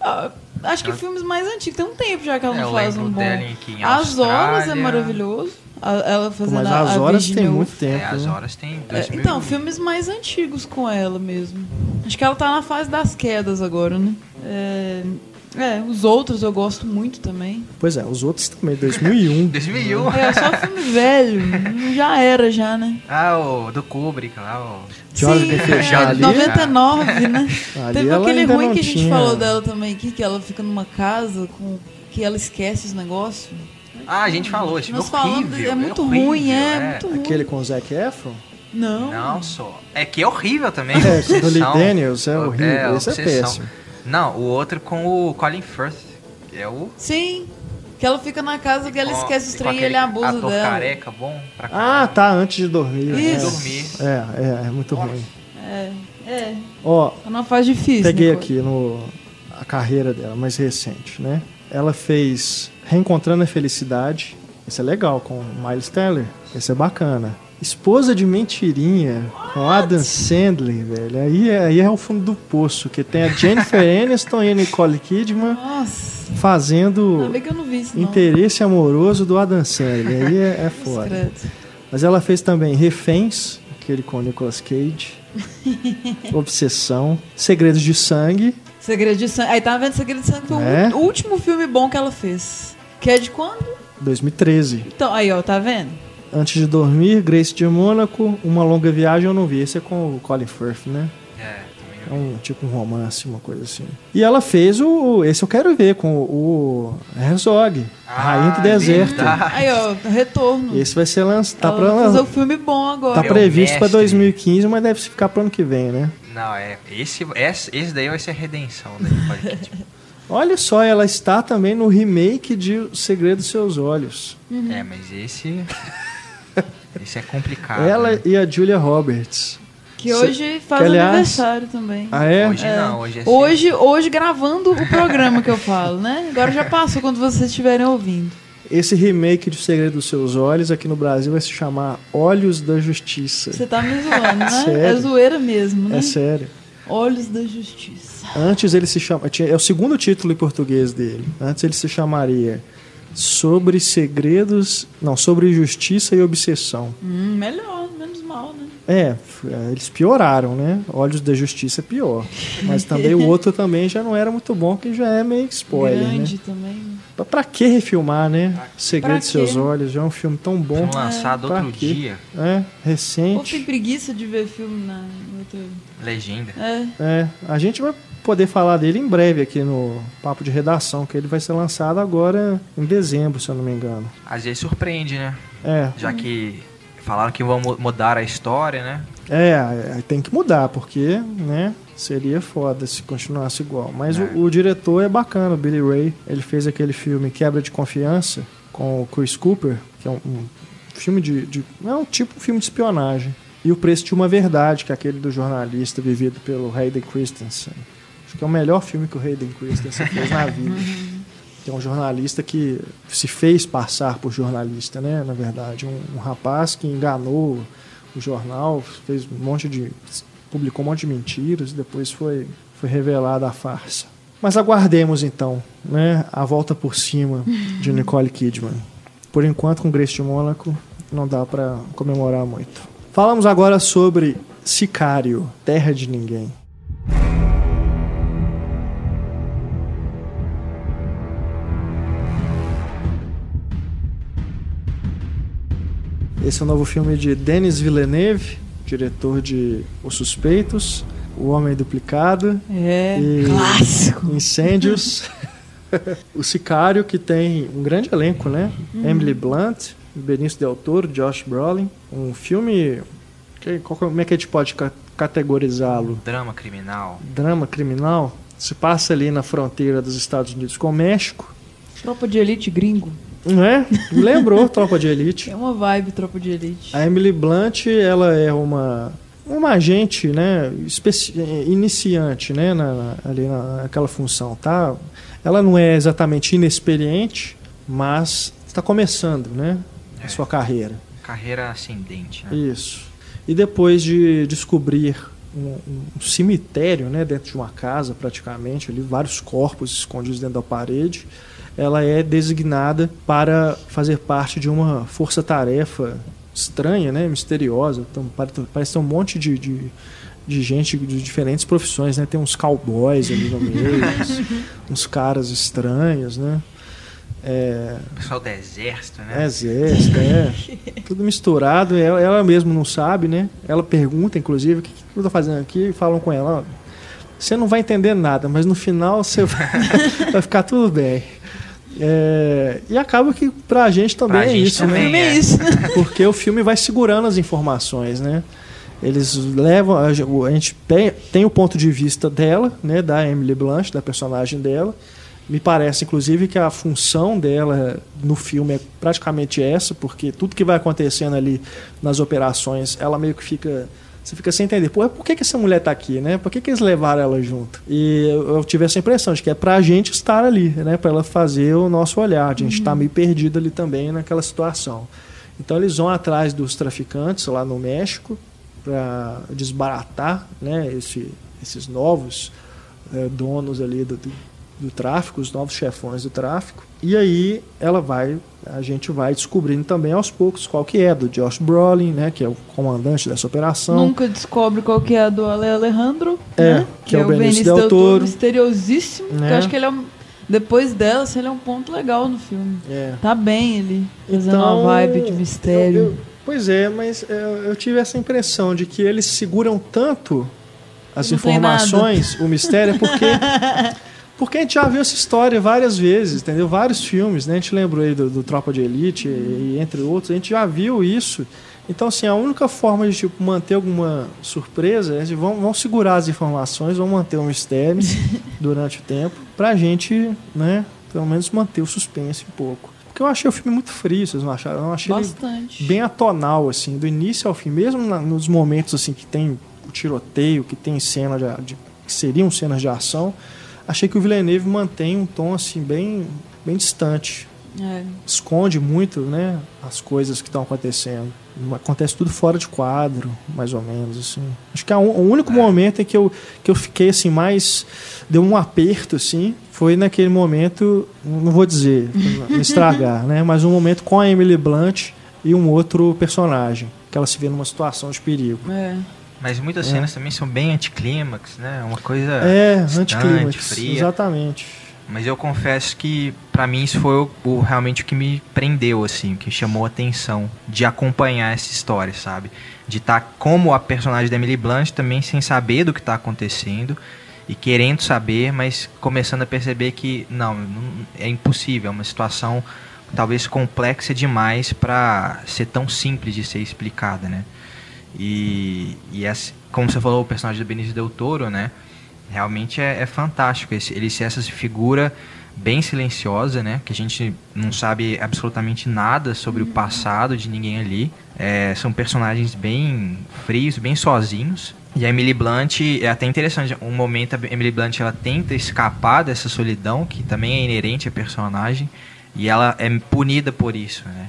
Ah, acho que filmes mais antigos. Tem um tempo já que ela É, não eu faz um bom. dela em que em As Horas é maravilhoso. Ela Pô, fazendo Mas as a horas Virginia tem muito tempo. É, as né? horas tem É, 2000. então, filmes mais antigos com ela mesmo. Acho que ela tá na fase das quedas agora, né? É, é, os outros eu gosto muito também. Pois é, os outros também, 2001. 2001. É, só filme velho. Já era, já, né? Ah, o do Kubrick lá, o... Jorge Sim, é, ali. 99, né? Ali Teve aquele ruim que a gente tinha- falou dela também aqui, que ela fica numa casa com que ela esquece os negócios. Ah, a gente falou, esse Nós é horrível. falamos, é muito horrível, ruim, é, muito ruim. Aquele com o Zac Efron? Não. Não, só. É que é horrível também. É, com o Lee. Daniels, é horrível. Esse é péssimo. Não, o outro com o Colin Firth. que É o. Sim. Que ela fica na casa que ela com- esquece os trem e ele abusa ator dela. careca bom pra Ah, tá, antes de dormir. Isso. É. Dormir. É, é, é muito ruim. É, é. Ó, numa fase difícil. peguei Nicole. aqui no a carreira dela, mais recente, né? Ela fez Reencontrando a Felicidade. Esse é legal, com Miles Teller. Esse é bacana. Esposa de Mentirinha, com Adam Sandler, velho. Aí, é- aí é o fundo do poço, que tem a Jennifer Aniston e a Nicole Kidman Nossa, fazendo isso, interesse amoroso do Adam Sandler. Aí é, é foda. Mas ela fez também Reféns, aquele com o Nicolas Cage. Obsessão. Segredos de Sangue. Segredo de Sangue. Aí tá vendo Segredo de Sangue foi É? o último filme bom que ela fez. Que é de quando? 2013. Então, aí, ó, tá vendo? Antes de dormir, Grace de Mônaco. Uma longa viagem eu não vi. Esse é com o Colin Firth, né? É, também É um tipo um romance, uma coisa assim. E ela fez o. Esse eu quero ver, com o Herzog, Ah, Rainha do Deserto. verdade. Aí, ó, retorno. Esse vai ser lançado. Tá, pra, fazer um filme bom agora. tá Meu previsto pra mestre. 2015, mas deve ficar pro ano que vem, né? Não, é. Esse, esse, esse daí vai ser a redenção da Nicole Kidman. Olha só, ela está também no remake de O Segredo dos Seus Olhos. Uhum. É, mas esse. esse é complicado. ela né? e a Julia Roberts. Que hoje faz que, aliás- aniversário também. Ah, é? Hoje É. não, hoje é Hoje, hoje gravando o programa que eu falo, né? Agora já passou quando vocês estiverem ouvindo. Esse remake de O Segredo dos Seus Olhos aqui no Brasil vai se chamar Olhos da Justiça. Você tá me zoando, né? Sério? É zoeira mesmo, né? É sério. Olhos da Justiça. Antes ele se chama. tinha- É o segundo título em português dele. Antes ele se chamaria Sobre Segredos. Não, sobre Justiça e Obsessão. Hum, melhor, menos mal, né? É, é, eles pioraram, né? Olhos da Justiça é pior. Mas também o outro também já não era muito bom, que já é meio spoiler, Grande né? também. né? Pra, pra que refilmar, né? Segredo Pra dos Seus quê? Olhos, já é um filme tão bom. Filme lançado Pra outro quê? dia. É, Ou tem recente. preguiça de ver filme na no outro. Legenda. É. É, a gente vai poder falar dele em breve aqui no Papo de Redação, que ele vai ser lançado agora em dezembro, se eu não me engano. Às vezes surpreende, né? É, Já que falaram que vão mu- mudar a história, né? é, tem que mudar, porque, né, seria foda se continuasse igual. Mas É. o, o diretor é bacana, o Billy Ray. Ele fez aquele filme Quebra de Confiança com o Chris Cooper, que é um, um filme de, de. É um tipo um filme de espionagem. E o Preço de uma Verdade, que é aquele do jornalista vivido pelo Hayden Christensen. Que é o melhor filme que o Hayden Christensen fez na vida. que é um jornalista que se fez passar por jornalista, né? Na verdade, um, um rapaz que enganou o jornal, fez um monte de publicou um monte de mentiras, depois foi foi revelada a farsa. Mas aguardemos então, né, a volta por cima de Nicole Kidman. Por enquanto, com Grace de Mônaco, não dá para comemorar muito. Falamos agora sobre Sicário, Terra de Ninguém. Esse é o novo filme de Denis Villeneuve, diretor de Os Suspeitos, O Homem Duplicado É, e clássico. Incêndios. o Sicário, que tem um grande elenco, né? Emily Blunt, Benício Del Toro, Josh Brolin. Um filme... que- qual é- como é que a gente pode ca- categorizá-lo? Drama criminal. Drama criminal? Se passa ali na fronteira dos Estados Unidos com o México. Tropa de Elite gringo. É? Me lembrou Tropa de Elite. É uma vibe Tropa de Elite. A Emily Blunt, ela é uma uma agente, né, especi- iniciante, né, na, na- ali na- naquela função, tá? Ela não é exatamente inexperiente, mas está começando, né, a É. sua carreira. Carreira ascendente, né? Isso. E depois de descobrir um, um cemitério, né, dentro de uma casa, praticamente, ali vários corpos escondidos dentro da parede, ela é designada para fazer parte de uma força-tarefa estranha, né, misteriosa. Então, pare- parece ter um monte de, de, de gente de diferentes profissões, né? Tem uns cowboys ali no meio, uns, uns caras estranhos, né? É, O pessoal do exército, né? Exército, é. Tudo misturado. Ela, ela mesma não sabe, né? Ela pergunta, inclusive, o que, que eu tô fazendo aqui? E falam com ela, ó, você não vai entender nada, mas no final você vai, vai ficar tudo bem. É, e acaba que pra gente também Pra é gente isso, também. né? é é. isso. Porque o filme vai segurando as informações, né? Eles levam. A gen- a gente tem, tem o ponto de vista dela, né? Da Emily Blunt, da personagem dela. Me parece, inclusive, que a função dela no filme é praticamente essa, porque tudo que vai acontecendo ali nas operações, ela meio que fica. Você fica sem entender. Pô, por que, que essa mulher tá aqui, né? Por que, que eles levaram ela junto? E eu, eu tive essa impressão de que é pra gente estar ali, né? Pra ela fazer o nosso olhar. de A gente tá meio perdido ali também naquela situação. Então eles vão atrás dos traficantes lá no México para desbaratar né, esse- esses novos eh, donos ali do, do, tráfico, os novos chefões do tráfico. E aí ela vai, a gente vai descobrindo também aos poucos qual que é do Josh Brolin, né, que é o comandante dessa operação. Nunca descobre qual que é a do Ale Alejandro. É, né? que é o Benício Del Toro. Misteriosíssimo. que Né? Eu acho que ele é um... Depois dela, assim, ele é um ponto legal no filme. É. Tá bem ele. Fazendo Então, uma vibe de mistério. eu- eu- pois é, mas eh, eu tive essa impressão de que eles seguram tanto as Não informações, o mistério, é porque. Porque a gente já viu essa história várias vezes, entendeu? Vários filmes, né? A gente lembrou aí do, do Tropa de Elite e, e entre outros, a gente já viu isso. Então, assim, a única forma de tipo, manter alguma surpresa é de vão, vão segurar as informações, vão manter o mistério durante o tempo, pra gente, né, pelo menos manter o suspense um pouco. Porque eu achei o filme muito frio, vocês não acharam? Eu achei Bastante. bem atonal, assim, do início ao fim, mesmo na- nos momentos assim que tem o tiroteio, que tem cena de, de- que seriam cenas de ação, achei que o Villeneuve mantém um tom assim bem, bem distante, É. esconde muito, né, as coisas que estão acontecendo. Acontece tudo fora de quadro, mais ou menos assim. Acho que é o único momento em que eu, que eu fiquei assim mais deu um aperto assim, foi naquele momento, não vou dizer, não estragar, né, mas um momento com a Emily Blunt e um outro personagem, que ela se vê numa situação de perigo. É. Mas muitas É. cenas também são bem anticlímax, né? Uma coisa É, distante, anticlímax, fria. exatamente. Mas eu confesso que pra mim isso foi o, o- realmente o que me prendeu assim, o que chamou a atenção de acompanhar essa história, sabe? De estar como a personagem da Emily Blunt também sem saber do que tá acontecendo e querendo saber, mas começando a perceber que não, não- é impossível, é uma situação talvez complexa demais pra ser tão simples de ser explicada, né? E, e essa- como você falou, o personagem do Benício Del Toro, né? Realmente é, é fantástico esse, ele ser essa figura bem silenciosa, né? Que a gente não sabe absolutamente nada sobre o passado de ninguém ali. É, são personagens bem frios, bem sozinhos. E a Emily Blunt é até interessante. Um momento a Emily Blunt ela tenta escapar dessa solidão que também é inerente à personagem e ela é punida por isso, né?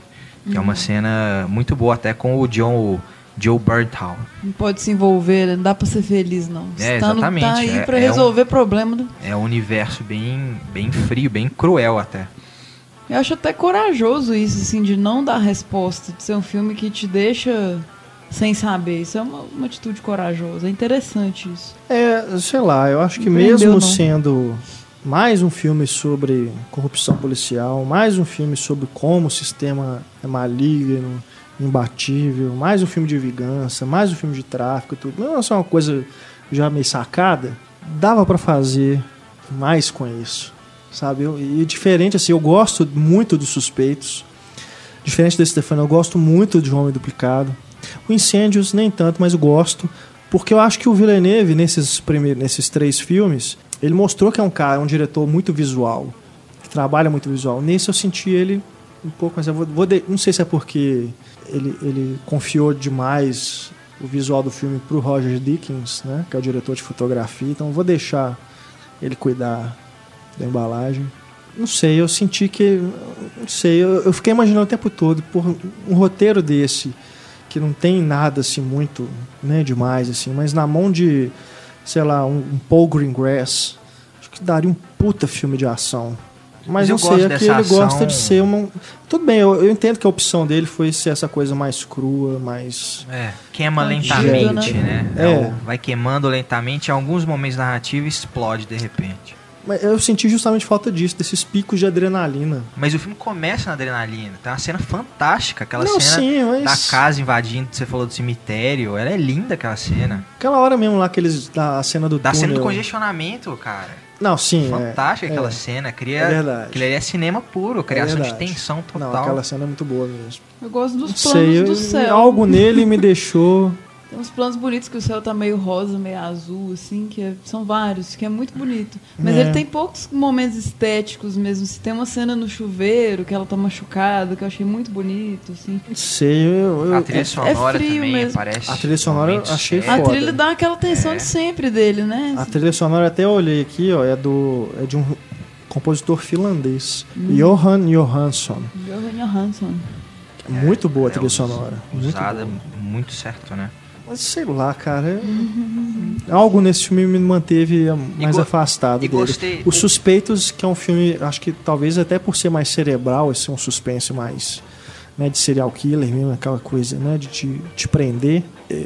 Que é uma cena muito boa até com o John Joe Bertal. Não pode se envolver, não dá pra ser feliz, não. É, Você tá, no- exatamente, tá aí é- pra é resolver problema. do- É um universo bem bem frio, bem cruel até. Eu acho até corajoso isso, assim, de não dar resposta, de ser um filme que te deixa sem saber. Isso é uma, uma atitude corajosa. É interessante isso. É, sei lá, eu acho que Não prendeu, mesmo não. sendo mais um filme sobre corrupção policial, mais um filme sobre como o sistema é maligno, imbatível, mais um filme de vingança, mais um filme de tráfico tudo. Não é só uma coisa já meio sacada, dava pra fazer mais com isso, sabe? E diferente assim, eu gosto muito dos Suspeitos. Diferente desse Stefano, eu gosto muito de Homem Duplicado. O Incêndios nem tanto, mas eu gosto porque eu acho que o Villeneuve nesses primeiros, nesses três filmes, ele mostrou que é um cara, um diretor muito visual, que trabalha muito visual. Nesse eu senti ele um pouco, mas eu vou, vou de- não sei se é porque ele, ele confiou demais o visual do filme pro Roger Dickens, né, que é o diretor de fotografia. Então vou deixar ele cuidar da embalagem. Não sei, eu senti que. Não sei, eu, eu fiquei imaginando o tempo todo, por um roteiro desse, que não tem nada assim muito né, demais, assim, mas na mão de, sei lá, um, um Paul Greengrass, acho que daria um puta filme de ação. Mas, Mas eu não sei, gosto é que ele gosta ação- de ser uma. Tudo bem, eu, eu entendo que a opção dele foi ser essa coisa mais crua, mais. É, queima Antiga, lentamente, né? né? É. É vai queimando lentamente, em alguns momentos narrativos explode de repente. Mas eu senti justamente falta disso, desses picos de adrenalina. Mas o filme começa na adrenalina. Tem uma cena fantástica, aquela não, cena sim, mas. da casa invadindo, você falou do cemitério. Ela é linda aquela cena. Aquela hora mesmo lá que eles. Da cena do Da cena do túnel. congestionamento, cara. Não, sim. é- Fantástica é. aquela cena. Cria, É verdade. Aquilo ali é cinema puro, criação de verdade. tensão Não, total. aquela cena é muito boa mesmo. Eu gosto dos Não planos sei, do céu. algo nele me deixou. Tem uns planos bonitos que o céu tá meio rosa, meio azul, assim, que é- são vários, que é muito bonito. Mas É. ele tem poucos momentos estéticos mesmo. Se tem uma cena no chuveiro, que ela tá machucada, que eu achei muito bonito, assim. Sei, eu. eu- A trilha sonora frio também mesmo. aparece. A trilha sonora eu achei sérios. A foda. trilha dá aquela tensão É. de sempre dele, né? A trilha sonora até eu olhei aqui, ó, é do é de um compositor finlandês, Hum. Johan Johansson. Johan Johansson. É muito boa a É, trilha us- sonora, muito Usada boa. muito certo, né? Mas sei lá, cara, é- algo nesse filme me manteve mais go- afastado dele. gostei- Os Suspeitos, que é um filme, acho que talvez até por ser mais cerebral, esse é um suspense mais né, de serial killer mesmo, aquela coisa, né, de te, te prender.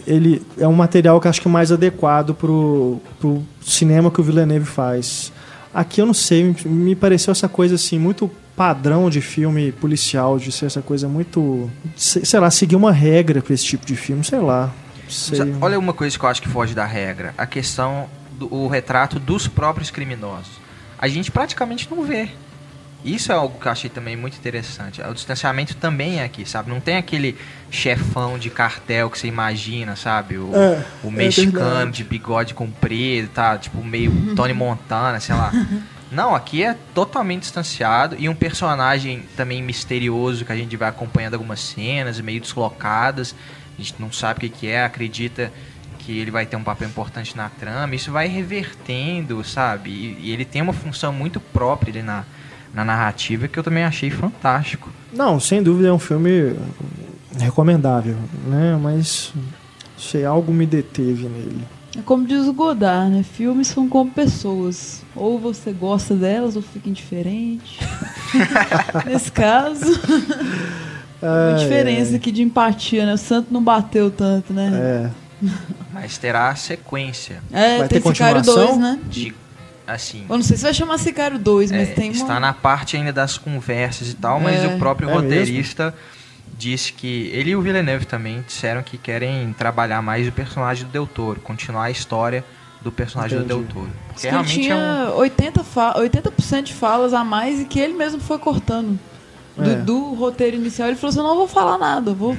Ele é um material que eu acho que é mais adequado pro, pro cinema que o Villeneuve faz. Aqui eu não sei, me- pareceu essa coisa assim, muito padrão de filme policial, de ser essa coisa muito. Sei, lá, seguir uma regra pra esse tipo de filme, sei lá. Sei. Olha uma coisa que eu acho que foge da regra: a questão do retrato dos próprios criminosos. A gente praticamente não vê. Isso é algo que eu achei também muito interessante. O distanciamento também é aqui, sabe? Não tem aquele chefão de cartel que você imagina, sabe? O, É, o é mexicano verdade. de bigode comprido, tá? Tipo, meio Tony Montana, sei lá. Não, aqui é totalmente distanciado e um personagem também misterioso que a gente vai acompanhando algumas cenas meio deslocadas. A gente não sabe o que, que é, acredita que ele vai ter um papel importante na trama. Isso vai revertendo, sabe? E, e ele tem uma função muito própria ali na, na narrativa que eu também achei fantástico. Não, sem dúvida é um filme recomendável, né? Mas sei, algo me deteve nele. É como diz o Godard, né? Filmes são como pessoas. Ou você gosta delas ou fica indiferente. Nesse caso, Ai, diferença aqui de empatia, né? O santo não bateu tanto, né? É. Mas terá sequência É, Vai tem ter Sicário continuação? 2, né? de assim. Eu não sei se vai chamar Sicário 2, mas É, tem uma... Está na parte ainda das conversas e tal, mas É. o próprio É roteirista disse que. Ele e o Villeneuve também disseram que querem trabalhar mais o personagem do Del Toro, continuar a história do personagem Entendi. do Del Toro. Porque que ele realmente tinha é um. 80%, fa 80 de falas a mais e que ele mesmo foi cortando. Do, É. do roteiro inicial, ele falou assim: eu não vou falar nada, vou Uhum.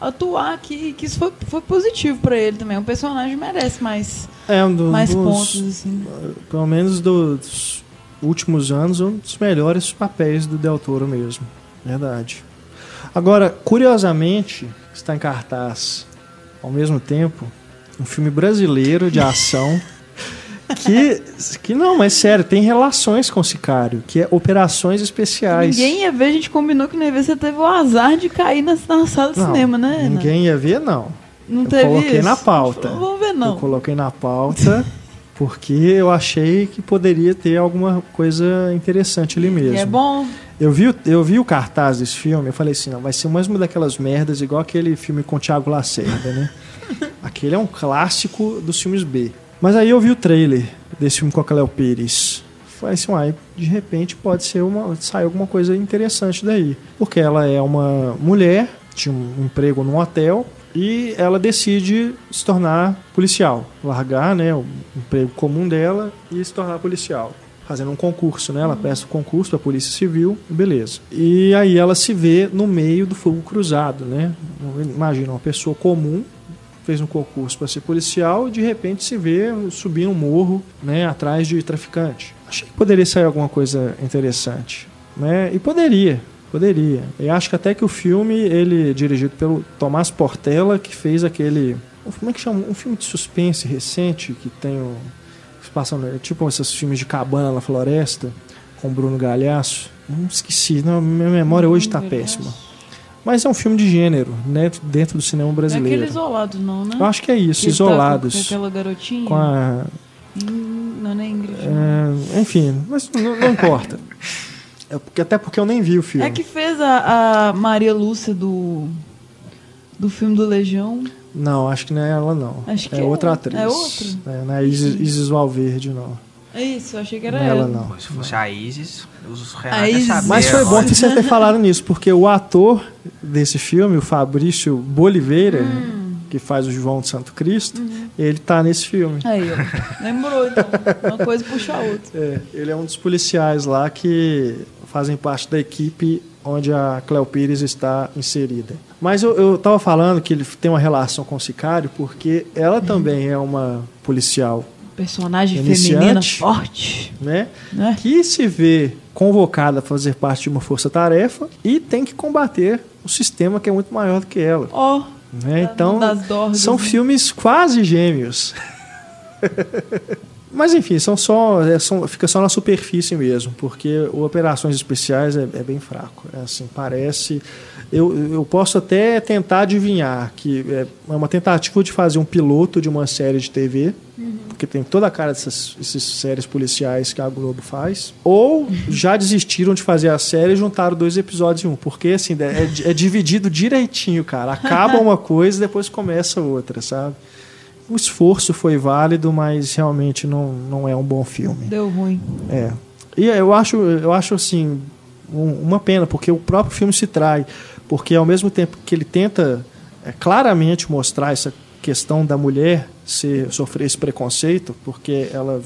atuar aqui. Que isso foi, foi positivo pra ele também. O personagem merece mais, É um do- mais dos, pontos, assim. Pelo menos dos últimos anos, um dos melhores papéis do Del Toro mesmo. Verdade. Agora, curiosamente, está em cartaz ao mesmo tempo um filme brasileiro de ação que, que não, mas sério, tem relações com o Sicário, que é Operações Especiais. Ninguém ia ver, a gente combinou que não ia ver, você teve o azar de cair na, na sala de Não, cinema, né? Ana? Ninguém ia ver, não. Não eu teve coloquei isso? na pauta. Não vou ver, não. Eu coloquei na pauta porque eu achei que poderia ter alguma coisa interessante ali mesmo. E é bom. Eu vi, o- eu vi o cartaz desse filme, eu falei assim, não, vai ser mais uma daquelas merdas igual aquele filme com o Thiago Lacerda, né? Aquele é um clássico dos filmes B. Mas aí eu vi o trailer desse filme com a Cleo Pires. Falei assim, uai, de repente pode ser uma, sair alguma coisa interessante daí. Porque ela é uma mulher, tinha um emprego num hotel, e ela decide se tornar policial. Largar né, o emprego comum dela e se tornar policial fazendo um concurso, né? Ela presta o concurso para a Polícia Civil, beleza. E aí ela se vê no meio do fogo cruzado, né? Imagina uma pessoa comum fez um concurso para ser policial e de repente se vê subir um morro, né, atrás de traficante. Achei que poderia sair alguma coisa interessante, né? E poderia, poderia. Eu acho que até que o filme ele é dirigido pelo Tomás Portela, que fez aquele como é que chama? Um filme de suspense recente que tem o que se passa no- tipo esses filmes de cabana na floresta com Bruno Galhaço. Não esqueci, não, minha memória hoje está péssima. Mas é um filme de gênero, né, dentro do cinema Não é brasileiro. aquele isolado, não, né? Eu acho que é isso, Que tá isolados. com aquela garotinha. Com a. Não, não é Ingrid. é, enfim, mas não, não importa. É porque, até porque eu nem vi o filme. É que fez a, a Maria Lúcia do, do filme do Legião. Não, acho que não é ela, não. Acho que é é. outra atriz. É outra? É, não é Isis, Isis Valverde, não. É isso, eu achei que era Não é ela, ela. não. Se fosse a Isis, os A Renato Isis. saber. Mas foi bom que você ter falado nisso, porque o ator desse filme, o Fabrício Boliveira, Hum. que faz o João de Santo Cristo, ele tá nesse filme. Aí, ó. Lembrou, então. Uma coisa puxa a outra. É, ele é um dos policiais lá que fazem parte da equipe onde a Cleo Pires está inserida. Mas eu, eu tava falando que ele tem uma relação com o Sicário porque ela também é uma policial, Personagem Iniciante. feminina forte. né? Né? Que se vê convocada a fazer parte de uma força-tarefa e tem que combater o sistema que é muito maior do que ela. Ó, Né? Tá Então, dorgas, são né? filmes quase gêmeos. Mas enfim, são só, é, são- fica só na superfície mesmo, porque o Operações Especiais é, é bem fraco. É assim, parece. Eu, eu posso até tentar adivinhar que é uma tentativa de fazer um piloto de uma série de TV, porque tem toda a cara dessas, dessas séries policiais que a Globo faz. Ou já desistiram de fazer a série e juntaram dois episódios em um, porque assim, é, é dividido direitinho, cara. Acaba uma coisa e depois começa outra, sabe? O esforço foi válido, mas realmente não, não é um bom filme. deu ruim. É. E eu acho, eu acho assim, um- uma pena, porque o próprio filme se trai. Porque ao mesmo tempo que ele tenta é, claramente mostrar essa questão da mulher ser, sofrer esse preconceito, porque ela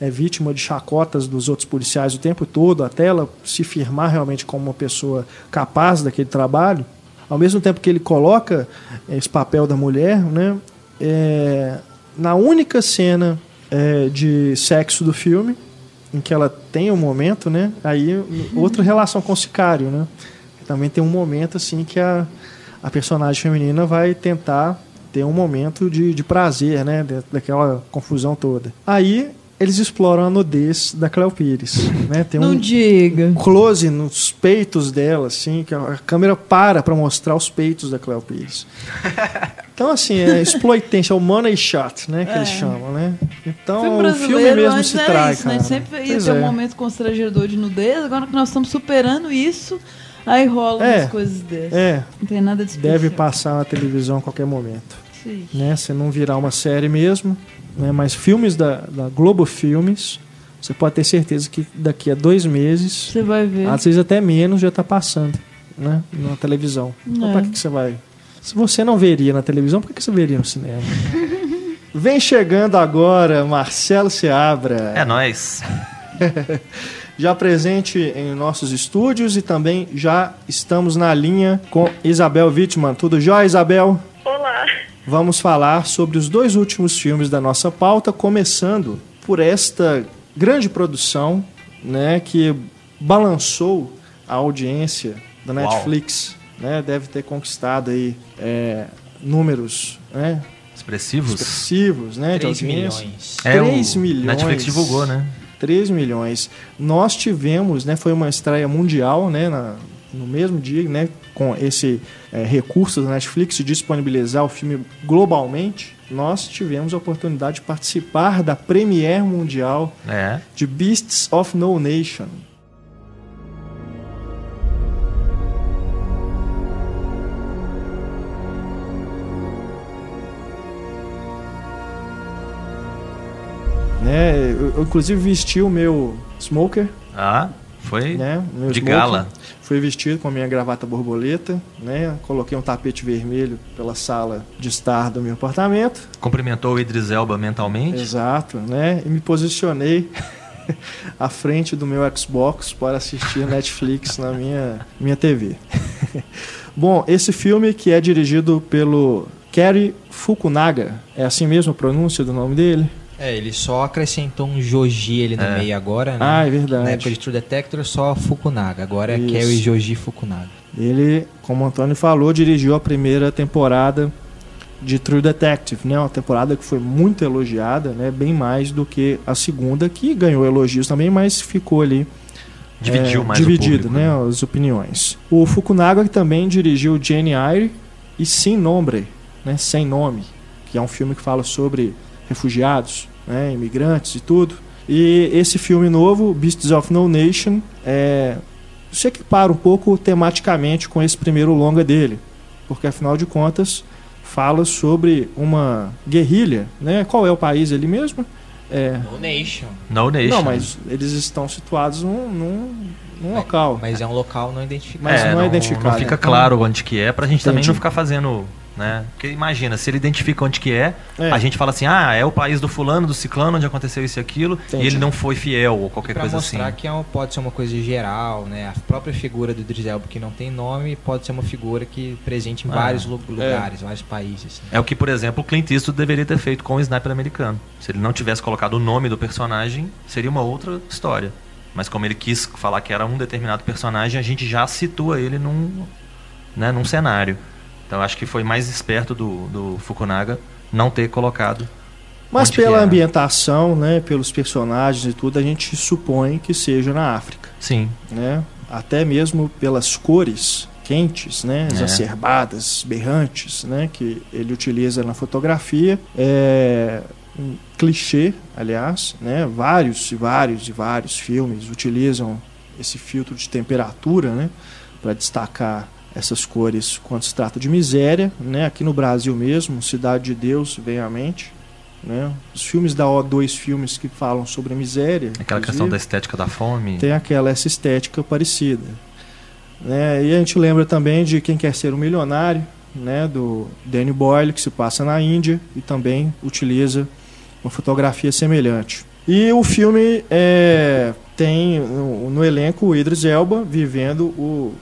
é vítima de chacotas dos outros policiais o tempo todo, até ela se firmar realmente como uma pessoa capaz daquele trabalho, ao mesmo tempo que ele coloca esse papel da mulher, né, é, na única cena é, de sexo do filme, em que ela tem um momento, né? Aí outra relação com o sicário, né? Também tem um momento assim que a, a personagem feminina vai tentar ter um momento de, de prazer, né? Daquela confusão toda. Aí eles exploram a nudez da Cleo Pires, né? Tem Não um diga. close nos peitos dela, assim, que a câmera para para mostrar os peitos da Cleo Pires. Então, assim, é exploitation, é o money shot, né, que eles É. chamam, né? Então, filme o filme mesmo se era trai, isso, né? cara. Sempre ia Pois um é. momento constrangedor de nudez, agora que nós estamos superando isso, aí rolam É. umas coisas dessas. É, Não tem nada de especial. deve passar na televisão a qualquer momento, Sim. né? Se não virar uma série mesmo, né? Mas filmes da, da Globo Filmes, você pode ter certeza que daqui a dois meses, Você vai ver. às vezes até menos, já está passando, né? Na televisão. Então, É. pra que, que você vai? Se você não veria na televisão, por que, que você veria no cinema? Vem chegando agora Marcelo Seabra. É nóis. já presente em nossos estúdios e também já estamos na linha com Isabel Wittmann. Tudo jóia, Isabel? Vamos falar sobre os dois últimos filmes da nossa pauta, começando por esta grande produção né, que balançou a audiência da Netflix, né, deve ter conquistado aí é, números, né, Expressivos? expressivos, né, de 3 audiência. milhões. É, o 3 milhões. Netflix divulgou, né? 3 milhões. Nós tivemos, né, foi uma estreia mundial, né, na- no mesmo dia, né, com esse é, recurso da Netflix de disponibilizar o filme globalmente. Nós tivemos a oportunidade de participar da premiere mundial É. de Beasts of No Nation. Né, eu, eu, inclusive vesti o meu smoker, Ah, foi né? De smoking. gala. Fui vestido com a minha gravata borboleta, né? Coloquei um tapete vermelho pela sala de estar do meu apartamento. Cumprimentou o Idris Elba mentalmente. Exato, né? E me posicionei à frente do meu Xbox para assistir Netflix na minha, minha TV. Bom, esse filme que é dirigido pelo Kerry Fukunaga, é assim mesmo a pronúncia do nome dele? É, ele só acrescentou um Joji ali no É. meio agora, né? Ah, é Na verdade. época de True Detector, só Fukunaga. Agora é Isso. Kerry Joji Fukunaga. Ele, como o Antônio falou, dirigiu a primeira temporada de True Detective, né? Uma temporada que foi muito elogiada, né? Bem mais do que a segunda, que ganhou elogios também, mas ficou ali Dividiu é, mais dividido, o público. né? As opiniões. O Fukunaga que também dirigiu Jane Eyre e Sem Nombre, né? Sem Nome, que é um filme que fala sobre refugiados, né? Imigrantes e tudo. E esse filme novo, Beasts of No Nation, é, se equipara um pouco tematicamente com esse primeiro longa dele, porque afinal de contas fala sobre uma guerrilha, né? Qual é o país ali mesmo? É, No Nation. No Nation. não, mas eles estão situados num, num, num local. Mas é um local não identificado. Mas não é identificado, Não fica então- claro onde que é, pra gente também Entendi. não ficar fazendo, né? Porque imagina, se ele identifica onde que é, É. a gente fala assim, ah, é o país do fulano, do ciclano, onde aconteceu isso e aquilo, Entendi. e ele não foi fiel ou qualquer coisa assim. mostrar que é um- pode ser uma coisa geral, né? A própria figura do Idris Elba que não tem nome pode ser uma figura que presente em Ah, vários lu- lugares, vários países. né? É o que, por exemplo, o Clint Eastwood deveria ter feito com o Sniper americano. Se ele não tivesse colocado o nome do personagem, seria uma outra história. Mas como ele quis falar que era um determinado personagem, a gente já situa ele num, né, num cenário. Então acho que foi mais esperto do, do Fukunaga não ter colocado. Mas pela ambientação, né, pelos personagens e tudo, a gente supõe que seja na África, Sim. né? Até mesmo pelas cores quentes, né, É. exacerbadas, berrantes, né, que ele utiliza na fotografia. É um clichê, aliás, né? Vários e vários e vários filmes utilizam esse filtro de temperatura, né, para destacar essas cores quando se trata de miséria, né? Aqui no Brasil mesmo, Cidade de Deus vem à mente, né? Os filmes da O2 filmes que falam sobre a miséria, Aquela questão da estética da fome. tem aquela essa estética parecida, né? E a gente lembra também de Quem Quer Ser um Milionário, né? Do Danny Boyle que se passa na Índia e também utiliza uma fotografia semelhante. E o filme é, tem no, no elenco o Idris Elba vivendo o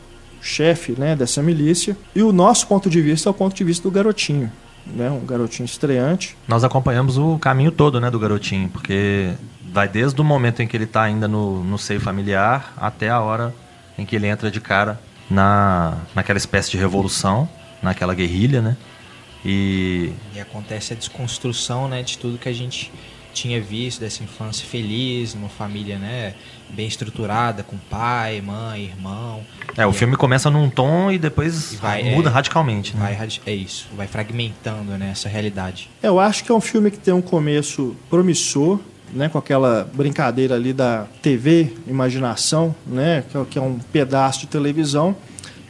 chefe né, dessa milícia. E o nosso ponto de vista é o ponto de vista do garotinho. Né, um garotinho estreante. Nós acompanhamos o caminho todo né, do garotinho, porque vai desde o momento em que ele está ainda no, no seio familiar até a hora em que ele entra de cara na, naquela espécie de revolução, naquela guerrilha, né? E E acontece a desconstrução, né, de tudo que a gente tinha visto dessa infância feliz, numa família, né, bem estruturada, com pai, mãe, irmão. é, o filme começa num tom e depois E vai, muda é, radicalmente. Vai, Né? radi- é isso, vai fragmentando, né, essa realidade. Eu acho que é um filme que tem um começo promissor, né, com aquela brincadeira ali da TV, imaginação, né, é- que é um pedaço de televisão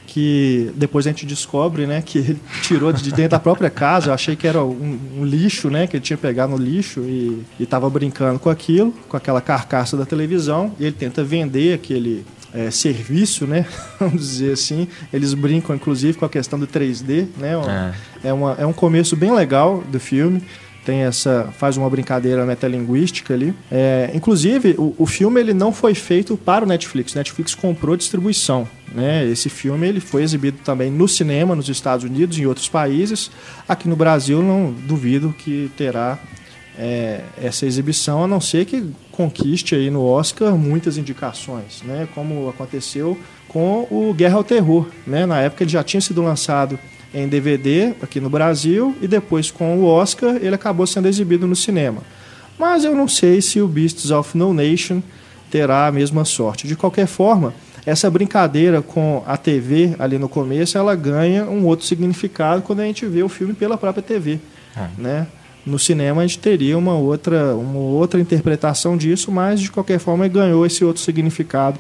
que depois a gente descobre, né, que ele tirou de dentro da própria casa. Eu achei que era um, um lixo, né, que ele tinha pegado no lixo e estava brincando com aquilo, com aquela carcaça da televisão. E ele tenta vender aquele é, serviço, né, vamos dizer assim. Eles brincam, inclusive, com a questão do 3D, né, É. é, uma, é um começo bem legal do filme. Tem essa. faz uma brincadeira metalinguística ali. É, inclusive, o, o filme ele não foi feito para o Netflix. O Netflix comprou distribuição. Né? Esse filme ele foi exibido também no cinema nos Estados Unidos e em outros países. Aqui no Brasil, não duvido que terá é, essa exibição, a não ser que conquiste aí no Oscar muitas indicações, né? Como aconteceu com o Guerra ao Terror, né? Na época ele já tinha sido lançado em DVD aqui no Brasil e depois com o Oscar ele acabou sendo exibido no cinema. Mas eu não sei se o Beasts of No Nation terá a mesma sorte. De qualquer forma, essa brincadeira com a TV ali no começo, ela ganha um outro significado quando a gente vê o filme pela própria TV, é. né? No cinema a gente teria uma outra, uma outra interpretação disso, mas de qualquer forma ganhou esse outro significado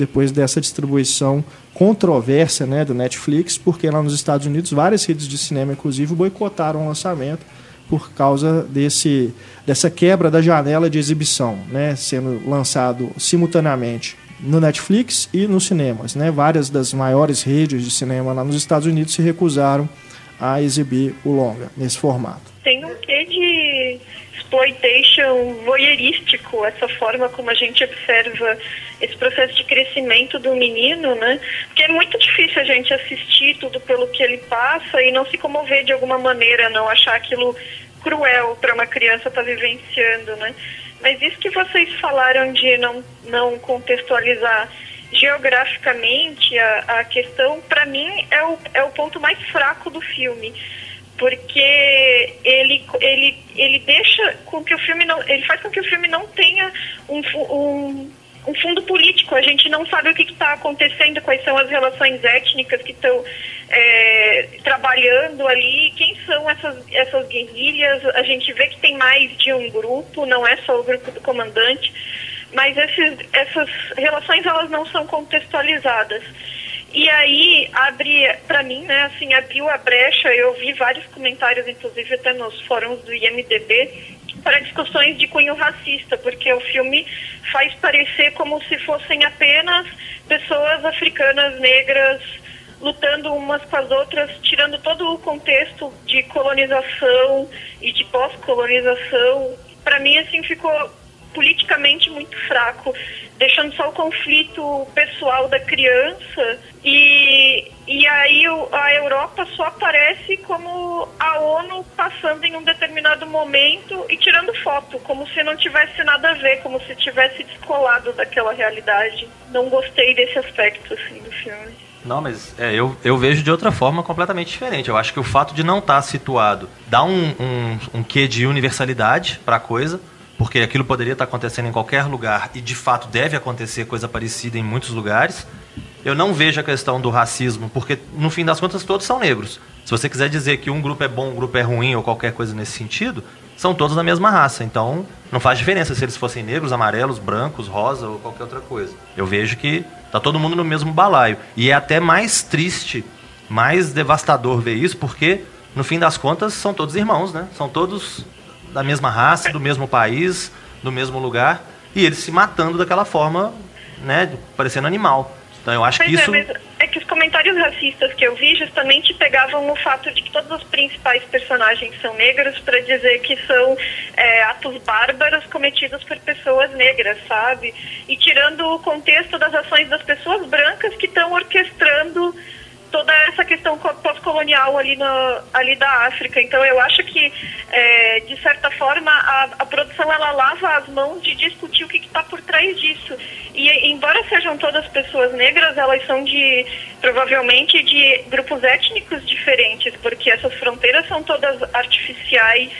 depois dessa distribuição controversa né, do Netflix, porque lá nos Estados Unidos várias redes de cinema, inclusive, boicotaram o lançamento por causa desse, dessa quebra da janela de exibição, né, sendo lançado simultaneamente no Netflix e nos cinemas. Né? Várias das maiores redes de cinema lá nos Estados Unidos se recusaram a exibir o longa nesse formato. Tem um quê de exploitation voyeurístico, essa forma como a gente observa esse processo de crescimento do menino, né? Porque é muito difícil a gente assistir tudo pelo que ele passa e não se comover de alguma maneira, não achar aquilo cruel para uma criança estar tá vivenciando, né? Mas isso que vocês falaram de não, não contextualizar geograficamente a, a questão, para mim, é o, é o ponto mais fraco do filme. Porque ele, ele, ele deixa com que o filme não. Ele faz com que o filme não tenha um, um um fundo político. A gente não sabe o que está acontecendo, quais são as relações étnicas que estão é, trabalhando ali, quem são essas, essas guerrilhas. A gente vê que tem mais de um grupo, não é só o grupo do comandante, mas esses, essas relações elas não são contextualizadas. E aí abre, para mim, né, assim, abriu a brecha, eu vi vários comentários, inclusive até nos fóruns do IMDB, para discussões de cunho racista, porque o filme faz parecer como se fossem apenas pessoas africanas negras lutando umas com as outras, tirando todo o contexto de colonização e de pós-colonização. Para mim, assim, ficou politicamente muito fraco deixando só o conflito pessoal da criança e, e aí a Europa só aparece como a ONU passando em um determinado momento e tirando foto, como se não tivesse nada a ver, como se tivesse descolado daquela realidade. Não gostei desse aspecto assim, do filme. Não, mas é, eu, eu vejo de outra forma completamente diferente. Eu acho que o fato de não estar tá situado dá um, um, um quê de universalidade para a coisa porque aquilo poderia estar acontecendo em qualquer lugar e de fato deve acontecer coisa parecida em muitos lugares. Eu não vejo a questão do racismo, porque no fim das contas todos são negros. Se você quiser dizer que um grupo é bom, um grupo é ruim ou qualquer coisa nesse sentido, são todos da mesma raça. Então não faz diferença se eles fossem negros, amarelos, brancos, rosa ou qualquer outra coisa. Eu vejo que tá todo mundo no mesmo balaio. E é até mais triste, mais devastador ver isso, porque no fim das contas são todos irmãos, né? São todos da mesma raça, do mesmo país, do mesmo lugar, e eles se matando daquela forma, né, parecendo animal. Então eu acho pois que é, isso. É, é que os comentários racistas que eu vi justamente pegavam o fato de que todos os principais personagens são negros para dizer que são é, atos bárbaros cometidos por pessoas negras, sabe? E tirando o contexto das ações das pessoas brancas que estão orquestrando toda essa questão pós-colonial ali, ali da África. Então eu acho que, é, de certa forma, a, a, produção ela lava as mãos de discutir o que está por trás disso. E embora sejam todas pessoas negras, elas são de provavelmente de grupos étnicos diferentes, porque essas fronteiras são todas artificiais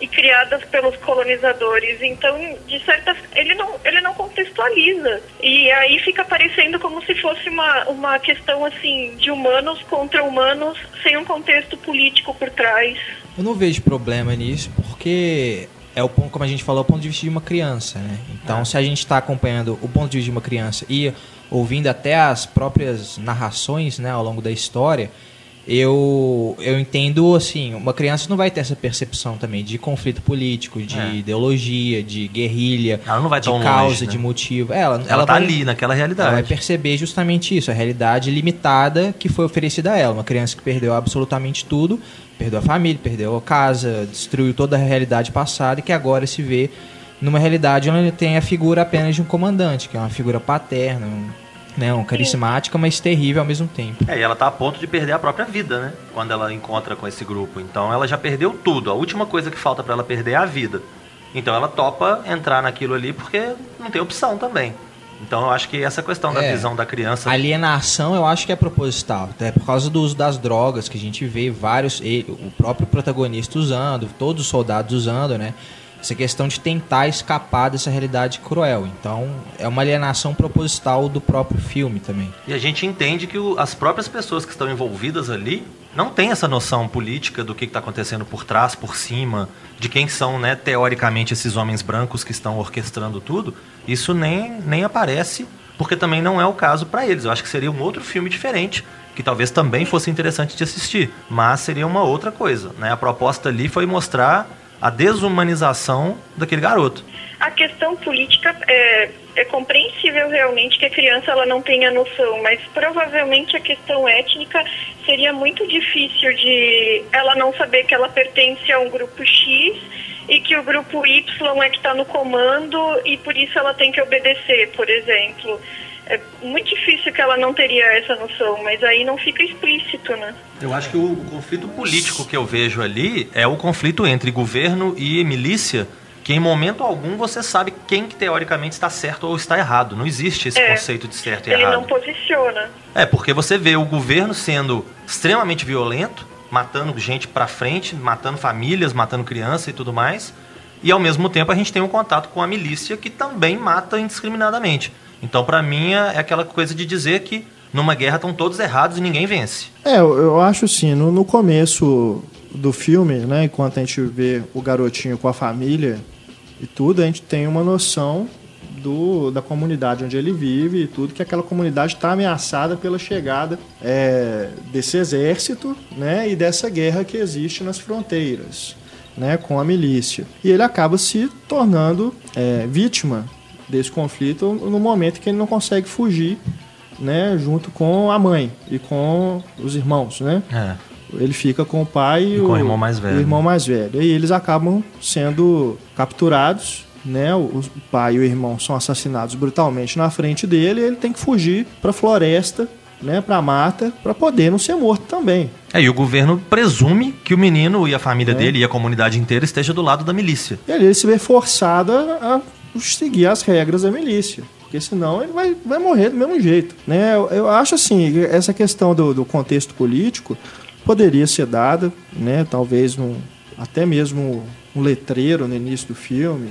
e criadas pelos colonizadores. Então, de certa ele não ele não contextualiza. E aí fica parecendo como se fosse uma, uma questão assim de humanos contra humanos sem um contexto político por trás. Eu não vejo problema nisso, porque é o ponto, como a gente falou, o ponto de vista de uma criança, né? Então, é. se a gente está acompanhando o ponto de vista de uma criança e ouvindo até as próprias narrações, né, ao longo da história, eu, eu entendo, assim, uma criança não vai ter essa percepção também de conflito político, de é. ideologia, de guerrilha, ela não vai de causa, longe, né? de motivo. Ela, ela, ela tá vai, ali, naquela realidade. Ela vai perceber justamente isso, a realidade limitada que foi oferecida a ela. Uma criança que perdeu absolutamente tudo, perdeu a família, perdeu a casa, destruiu toda a realidade passada e que agora se vê numa realidade onde tem a figura apenas de um comandante, que é uma figura paterna, um, né, um carismática, mas terrível ao mesmo tempo. É, e ela está a ponto de perder a própria vida, né? Quando ela encontra com esse grupo. Então ela já perdeu tudo. A última coisa que falta para ela perder é a vida. Então ela topa entrar naquilo ali porque não tem opção também. Então eu acho que essa questão da É. visão da criança. Alienação eu acho que é proposital, até por causa do uso das drogas que a gente vê vários, ele, o próprio protagonista usando, todos os soldados usando, né? Essa questão de tentar escapar dessa realidade cruel. Então é uma alienação proposital do próprio filme também. E a gente entende que o- as próprias pessoas que estão envolvidas ali não têm essa noção política do que está acontecendo por trás, por cima, de quem são, né, teoricamente, esses homens brancos que estão orquestrando tudo. Isso nem, nem aparece, porque também não é o caso para eles. Eu acho que seria um outro filme diferente, que talvez também fosse interessante de assistir, mas seria uma outra coisa. Né? A proposta ali foi mostrar a desumanização daquele garoto. A questão política é, é compreensível realmente que a criança ela não tenha noção, mas provavelmente a questão étnica seria muito difícil de ela não saber que ela pertence a um grupo X e que o grupo Y é que está no comando e por isso ela tem que obedecer, por exemplo. É muito difícil que ela não teria essa noção, mas aí não fica explícito, né? Eu acho que o, o conflito político que eu vejo ali é o conflito entre governo e milícia, que em momento algum você sabe quem que teoricamente está certo ou está errado. Não existe esse É. conceito de certo e Ele errado. não posiciona. É, porque você vê o governo sendo extremamente violento, matando gente pra frente, matando famílias, matando criança e tudo mais. E ao mesmo tempo a gente tem um contato com a milícia que também mata indiscriminadamente. Então, pra mim, é aquela coisa de dizer que numa guerra estão todos errados e ninguém vence. É, eu, eu acho assim, no, no começo do filme, né, enquanto a gente vê o garotinho com a família e tudo, a gente tem uma noção do, da comunidade onde ele vive e tudo, que aquela comunidade está ameaçada pela chegada é, desse exército né, e dessa guerra que existe nas fronteiras né, com a milícia. E ele acaba se tornando é, vítima desse conflito no momento que ele não consegue fugir né, junto com a mãe e com os irmãos, né? É. Ele fica com o pai e, E com o irmão mais velho. o irmão mais velho. E eles acabam sendo capturados, né? O, o pai e o irmão são assassinados brutalmente na frente dele e ele tem que fugir para a floresta, né, para a mata, para poder não ser morto também. É, e o governo presume que o menino e a família É. dele e a comunidade inteira esteja do lado da milícia. E ele se vê forçado a a seguir as regras da milícia. Porque senão ele vai, vai morrer do mesmo jeito. Né? Eu, eu acho assim, essa questão do, do contexto político poderia ser dada, né? talvez num, até mesmo um letreiro no início do filme.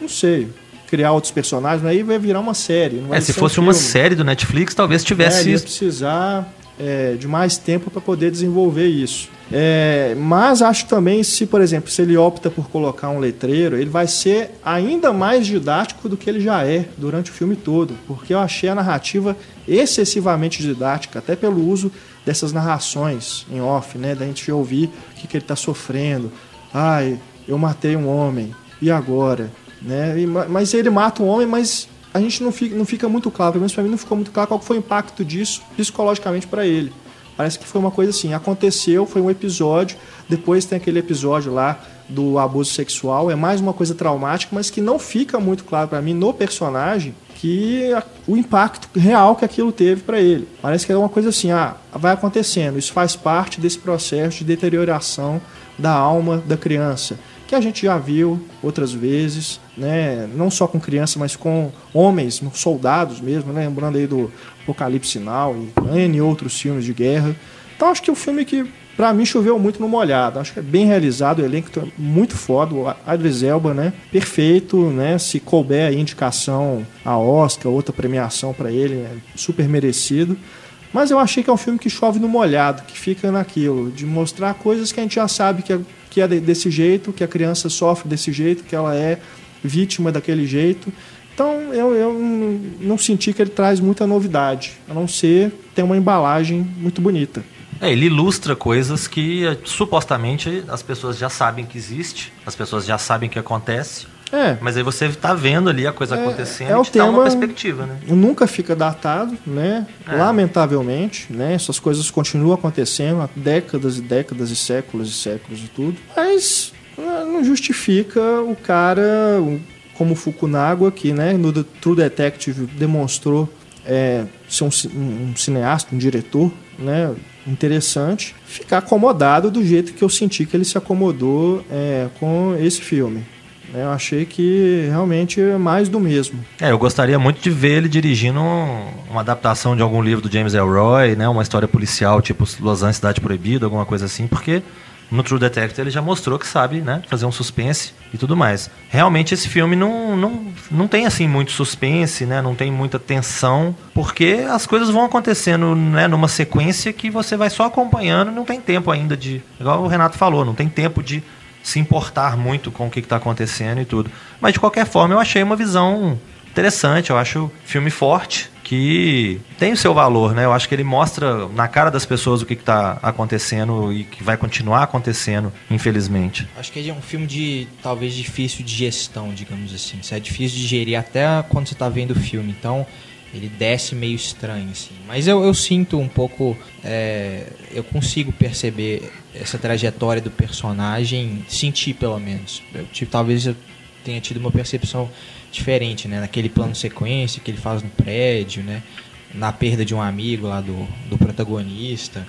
Não sei. Criar outros personagens, aí vai virar uma série. É, se ser um fosse uma série do Netflix, talvez É, tivesse ia isso. precisar é, de mais tempo para poder desenvolver isso. É, mas acho também, se por exemplo, se ele opta por colocar um letreiro, ele vai ser ainda mais didático do que ele já é durante o filme todo, porque eu achei a narrativa excessivamente didática, até pelo uso dessas narrações em off, né, da gente ouvir o que, que ele está sofrendo. Ai, eu matei um homem, e agora? Né? E ma- mas ele mata um homem, mas a gente não fica, não fica muito claro, pelo menos para mim não ficou muito claro qual foi o impacto disso psicologicamente para ele. Parece que foi uma coisa assim, aconteceu, foi um episódio, depois tem aquele episódio lá do abuso sexual, é mais uma coisa traumática, mas que não fica muito claro para mim no personagem que a- o impacto real que aquilo teve para ele. Parece que é uma coisa assim, ah, vai acontecendo, isso faz parte desse processo de deterioração da alma da criança, que a gente já viu outras vezes, né? não só com criança, mas com homens, soldados mesmo, né? lembrando aí do Apocalipse Sinal e N outros filmes de guerra. Então acho que é um filme que, pra mim, choveu muito no molhado. Acho que é bem realizado, o elenco é muito foda, o Adris Elba, né? Perfeito, né? Se couber aí indicação a Oscar, outra premiação pra ele, é super merecido. Mas eu achei que é um filme que chove no molhado, que fica naquilo, de mostrar coisas que a gente já sabe que é, que é de- desse jeito, que a criança sofre desse jeito, que ela é vítima daquele jeito. Então eu, eu não- não senti que ele traz muita novidade, a não ser ter uma embalagem muito bonita. É, ele ilustra coisas que eh, supostamente as pessoas já sabem que existe, as pessoas já sabem que acontece, É, mas aí você tá vendo ali a coisa É, acontecendo é o e te dá uma tema- perspectiva, né? nunca fica datado, né? É. Lamentavelmente, né? Essas coisas continuam acontecendo há décadas e décadas e séculos e séculos e tudo. Mas eh, não justifica o cara, como Fukunaga, que né, no The True Detective demonstrou é, ser um, um- um cineasta, um diretor, né? Interessante, ficar acomodado do jeito que eu senti que ele se acomodou é, com esse filme. Né? Eu achei que realmente é mais do mesmo. É, eu gostaria muito de ver ele dirigindo um- uma adaptação de algum livro do James Elroy, né? Uma história policial, tipo Los Angeles Cidade Proibida, alguma coisa assim, porque no True Detective ele já mostrou que sabe, né? Fazer um suspense e tudo mais. Realmente esse filme não, não, não tem, assim, muito suspense, né? Não tem muita tensão, porque as coisas vão acontecendo, né? Numa sequência que você vai só acompanhando não tem tempo ainda de... Igual o Renato falou, não tem tempo de se importar muito com o que está acontecendo e tudo. Mas de qualquer forma, eu achei uma visão interessante. Eu acho filme forte que tem o seu valor, né? Eu acho que ele mostra na cara das pessoas o que está acontecendo e que vai continuar acontecendo, infelizmente. Acho que é um filme de talvez difícil de gestão, digamos assim. Isso é difícil de gerir até quando você tá vendo o filme. Então ele desce meio estranho, assim. Mas eu, eu sinto um pouco. é, eu consigo perceber essa trajetória do personagem, sentir pelo menos. Eu, talvez eu tenha tido uma percepção diferente, né? Naquele plano sequência que ele faz no prédio, né? Na perda de um amigo lá do, do protagonista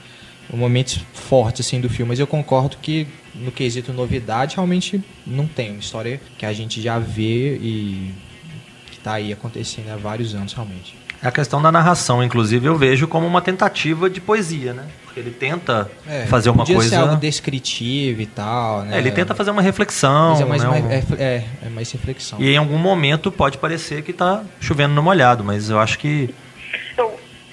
momentos fortes assim do filme, mas eu concordo que no quesito novidade realmente não tem uma história que a gente já vê e que tá aí acontecendo há vários anos realmente. A questão da narração, inclusive, eu vejo como uma tentativa de poesia, né? Porque ele tenta fazer uma É, podia coisa. ser algo descritivo e tal, né? É, ele tenta fazer uma reflexão. mas é mais, né? mais- é, é, é mais reflexão. E em algum momento pode parecer que tá chovendo no molhado, mas eu acho que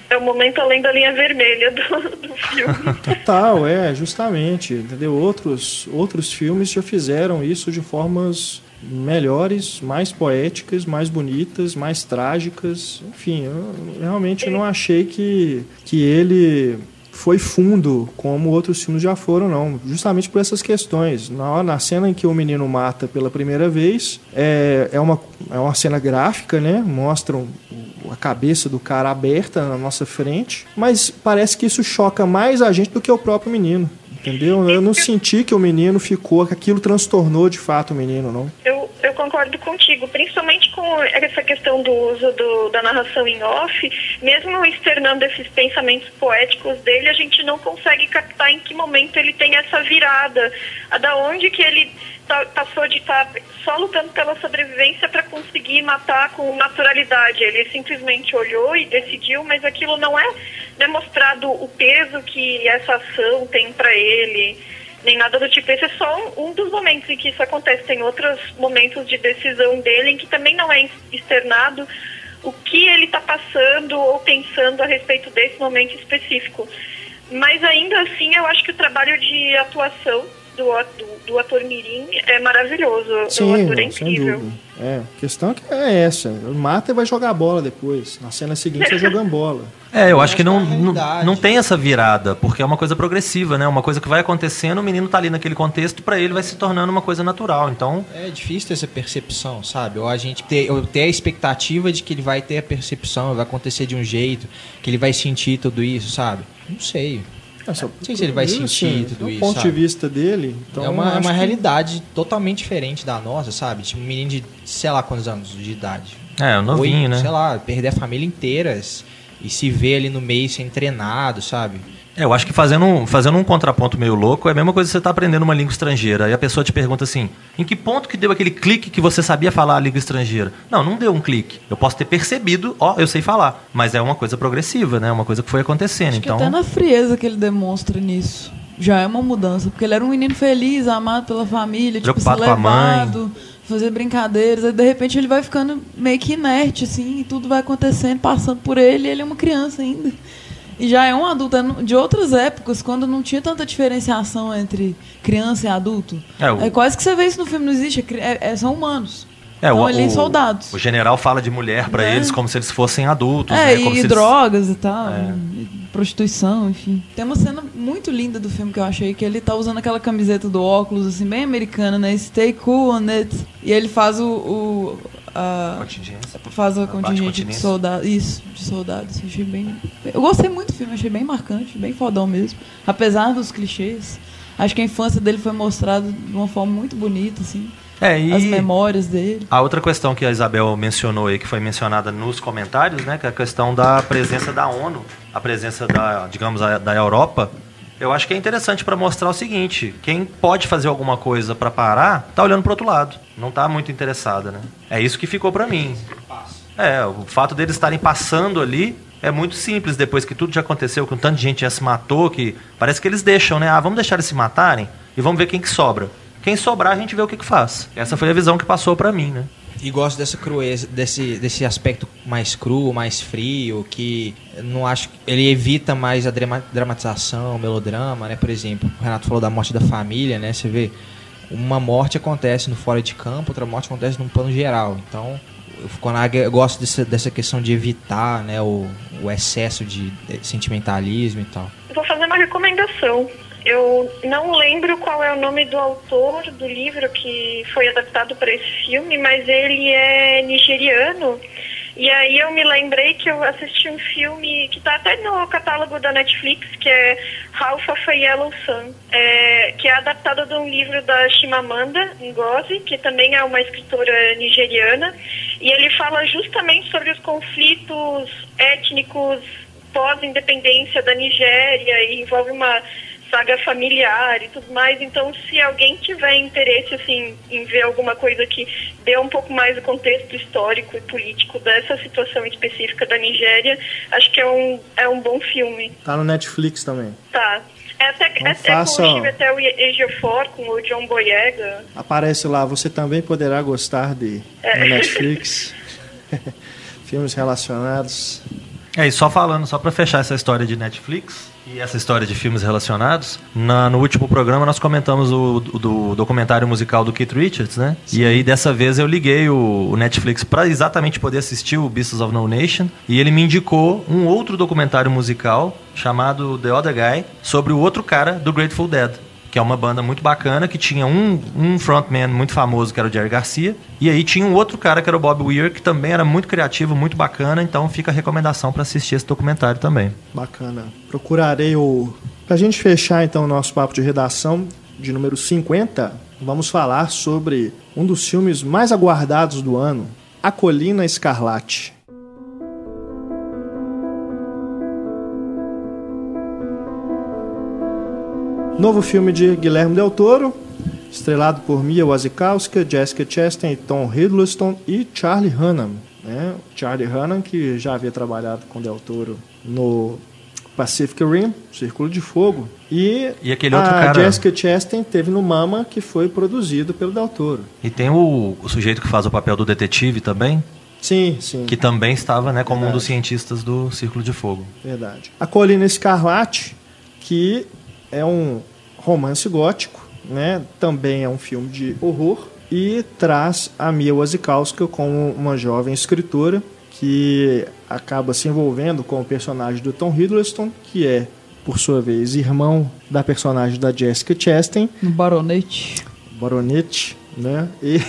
é o momento além da linha vermelha do, do filme. Total, é, justamente. Entendeu? Outros, outros filmes já fizeram isso de formas melhores, mais poéticas, mais bonitas, mais trágicas. Enfim, eu realmente não achei que, que ele foi fundo como outros filmes já foram, não. Justamente por essas questões. Na, na cena em que o menino mata pela primeira vez, é, é, uma, é uma cena gráfica, né? Mostram a cabeça do cara aberta na nossa frente, mas parece que isso choca mais a gente do que o próprio menino. Entendeu? Eu não senti que o menino ficou, que aquilo transtornou de fato o menino, não. Eu, eu concordo contigo, principalmente com essa questão do uso do- da narração em off, mesmo externando esses pensamentos poéticos dele, a gente não consegue captar em que momento ele tem essa virada, da onde que ele passou de estar só lutando pela sobrevivência para conseguir matar com naturalidade. Ele simplesmente olhou e decidiu, mas aquilo não é demonstrado o peso que essa ação tem para ele nem nada do tipo. Esse é só um, um dos momentos em que isso acontece. Tem outros momentos de decisão dele em que também não é externado o que ele está passando ou pensando a respeito desse momento específico. Mas ainda assim, eu acho que o trabalho de atuação do, do, do ator Mirim é maravilhoso. o Sim, ator é incrível. dúvida. É, a questão é que é essa. Mata e vai jogar a bola depois. Na cena seguinte, você jogando bola. É, eu acho que não, é não, não tem essa virada, porque é uma coisa progressiva, né? Uma coisa que vai acontecendo, o menino tá ali naquele contexto, pra ele vai se tornando uma coisa natural. Então, É difícil ter essa percepção, sabe? Ou a gente ter, ou ter a expectativa de que ele vai ter a percepção, vai acontecer de um jeito, que ele vai sentir tudo isso, sabe? Não sei. É, só- Não sei se ele vai assim, sentir tudo do isso, ponto sabe? de vista dele, então é uma, é uma que- realidade totalmente diferente da nossa, sabe? Tipo, um menino de sei lá quantos anos de idade. é, novinho, Oito, né? Sei lá, perder a família inteira e se ver ali no meio sem treinado, sabe? É, eu acho que fazendo um, fazendo um contraponto meio louco, é a mesma coisa que você tá aprendendo uma língua estrangeira. Aí a pessoa te pergunta assim: em que ponto que deu aquele clique que você sabia falar a língua estrangeira? Não, não deu um clique. Eu posso ter percebido, ó, eu sei falar. Mas é uma coisa progressiva, né? Uma coisa que foi acontecendo. Acho então. até na frieza que ele demonstra nisso. Já é uma mudança, porque ele era um menino feliz, amado pela família, tipo, Preocupado com a mãe. levado, fazer brincadeiras, aí de repente ele vai ficando meio que inerte, assim, e tudo vai acontecendo, passando por ele, e ele é uma criança ainda. E já é um adulto, é de outras épocas, quando não tinha tanta diferenciação entre criança e adulto. É, o- É quase que você vê isso no filme, não existe, é é- é- são humanos. É, Estão o, ali soldados. O general fala de mulher pra É. eles como se eles fossem adultos, É, né? E eles- drogas e tal, e prostituição, enfim. Tem uma cena muito linda do filme que eu achei, que ele tá usando aquela camiseta do óculos, assim, bem americana, né? Stay cool on it. E ele faz o... o a, Contingência. faz o Abate contingente de soldados. Isso, de soldados. Achei bem. Eu gostei muito do filme, achei bem marcante, bem fodão mesmo. Apesar dos clichês. Acho que a infância dele foi mostrada de uma forma muito bonita, assim. É, As memórias dele. a outra questão que a Isabel mencionou aí, que foi mencionada nos comentários, né? Que é a questão da presença da ONU, a presença da, digamos, a- da Europa. Eu acho que é interessante para mostrar o seguinte: quem pode fazer alguma coisa para parar, tá olhando pro outro lado. Não tá muito interessada, né? É isso que ficou para mim. É, o fato deles estarem passando ali é muito simples depois que tudo já aconteceu, que um tanto de gente já se matou, que parece que eles deixam, né? Ah, vamos deixar eles se matarem e vamos ver quem que sobra. Quem sobrar, a gente vê o que que faz. Essa foi a visão que passou para mim, né? E gosto dessa crueza, desse, desse aspecto mais cru, mais frio, que não acho ele evita mais a drama- dramatização, o melodrama, né? Por exemplo, o Renato falou da morte da família, né? Você vê, uma morte acontece no fora de campo, outra morte acontece num plano geral. Então, eu, quando a- eu gosto dessa, dessa questão de evitar, né, o, o excesso de de sentimentalismo e tal. Vou fazer uma recomendação. Eu não lembro qual é o nome do autor do livro que foi adaptado para esse filme, mas ele é nigeriano. E aí eu me lembrei que eu assisti um filme que está até no catálogo da Netflix, que é Half of a Yellow Sun, é, que é adaptado de um livro da Chimamanda Ngozi, que também é uma escritora nigeriana, e ele fala justamente sobre os conflitos étnicos pós-independência da Nigéria e envolve uma saga familiar e tudo mais. Então, se alguém tiver interesse assim em ver alguma coisa que dê um pouco mais o contexto histórico e político dessa situação específica da Nigéria, acho que é um, é um bom filme. Tá no Netflix também. Tá. É até, Não é, é faça- com o Ejiofor, com o John Boyega. Aparece lá, você também poderá gostar de no Netflix. Filmes relacionados. É, e só falando, só pra fechar essa história de Netflix e essa história de filmes relacionados, na- no último programa nós comentamos o, o do documentário musical do Keith Richards, né? E aí dessa vez eu liguei o, o Netflix pra exatamente poder assistir o Beasts of No Nation e ele me indicou um outro documentário musical chamado The Other Guy sobre o outro cara do Grateful Dead. Que é uma banda muito bacana, que tinha um, um frontman muito famoso, que era o Jerry Garcia. E aí tinha um outro cara, que era o Bob Weir, que também era muito criativo, muito bacana. Então fica a recomendação para assistir esse documentário também. Bacana. Procurarei o. Pra gente fechar então o nosso papo de redação de número 50, vamos falar sobre um dos filmes mais aguardados do ano, A Colina Escarlate. Novo filme de Guilherme Del Toro, estrelado por Mia Wasikowska, Jessica Chastain, Tom Hiddleston e Charlie Hunnam. Né? Charlie Hunnam, que já havia trabalhado com Del Toro no Pacific Rim, Círculo de Fogo. E, E aquele outro a cara- Jessica Chastain teve no Mama, que foi produzido pelo Del Toro. E tem o, o sujeito que faz o papel do detetive também, Sim, sim. que também estava né, como um Verdade. dos cientistas do Círculo de Fogo. Verdade. A Colina Escarlate, que é um romance gótico, né? Também é um filme de horror e traz a Mia Wasikowska como uma jovem escritora que acaba se envolvendo com o personagem do Tom Hiddleston, que é, por sua vez, irmão da personagem da Jessica Chastain, Baronete. Baronete, né? E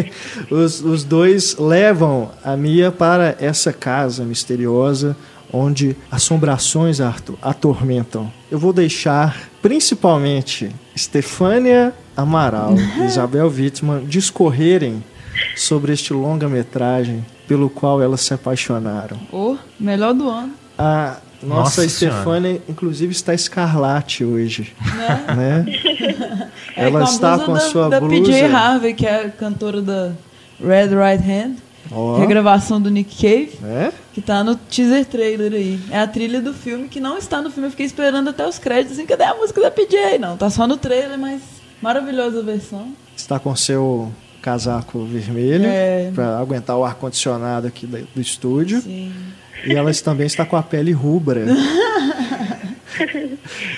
os, os dois levam a Mia para essa casa misteriosa onde assombrações atormentam. Eu vou deixar principalmente Stefânia Amaral e Isabel Wittmann discorrerem sobre este longa-metragem pelo qual elas se apaixonaram. O melhor do ano. A nossa, Nossa Stefânia, inclusive, está escarlate hoje. Né? Né? É, Ela com a está com a da, sua da blusa. PJ Harvey, que é a cantora da Red Right Hand. Ó, Regravação do Nick Cave, é? que tá no teaser trailer aí. É a trilha do filme que não está no filme. Eu fiquei esperando até os créditos, assim, cadê a música da PJ? Não, tá só no trailer, mas maravilhosa a versão. Está com seu casaco vermelho É. para aguentar o ar-condicionado aqui do do estúdio. Sim. E ela também está com a pele rubra.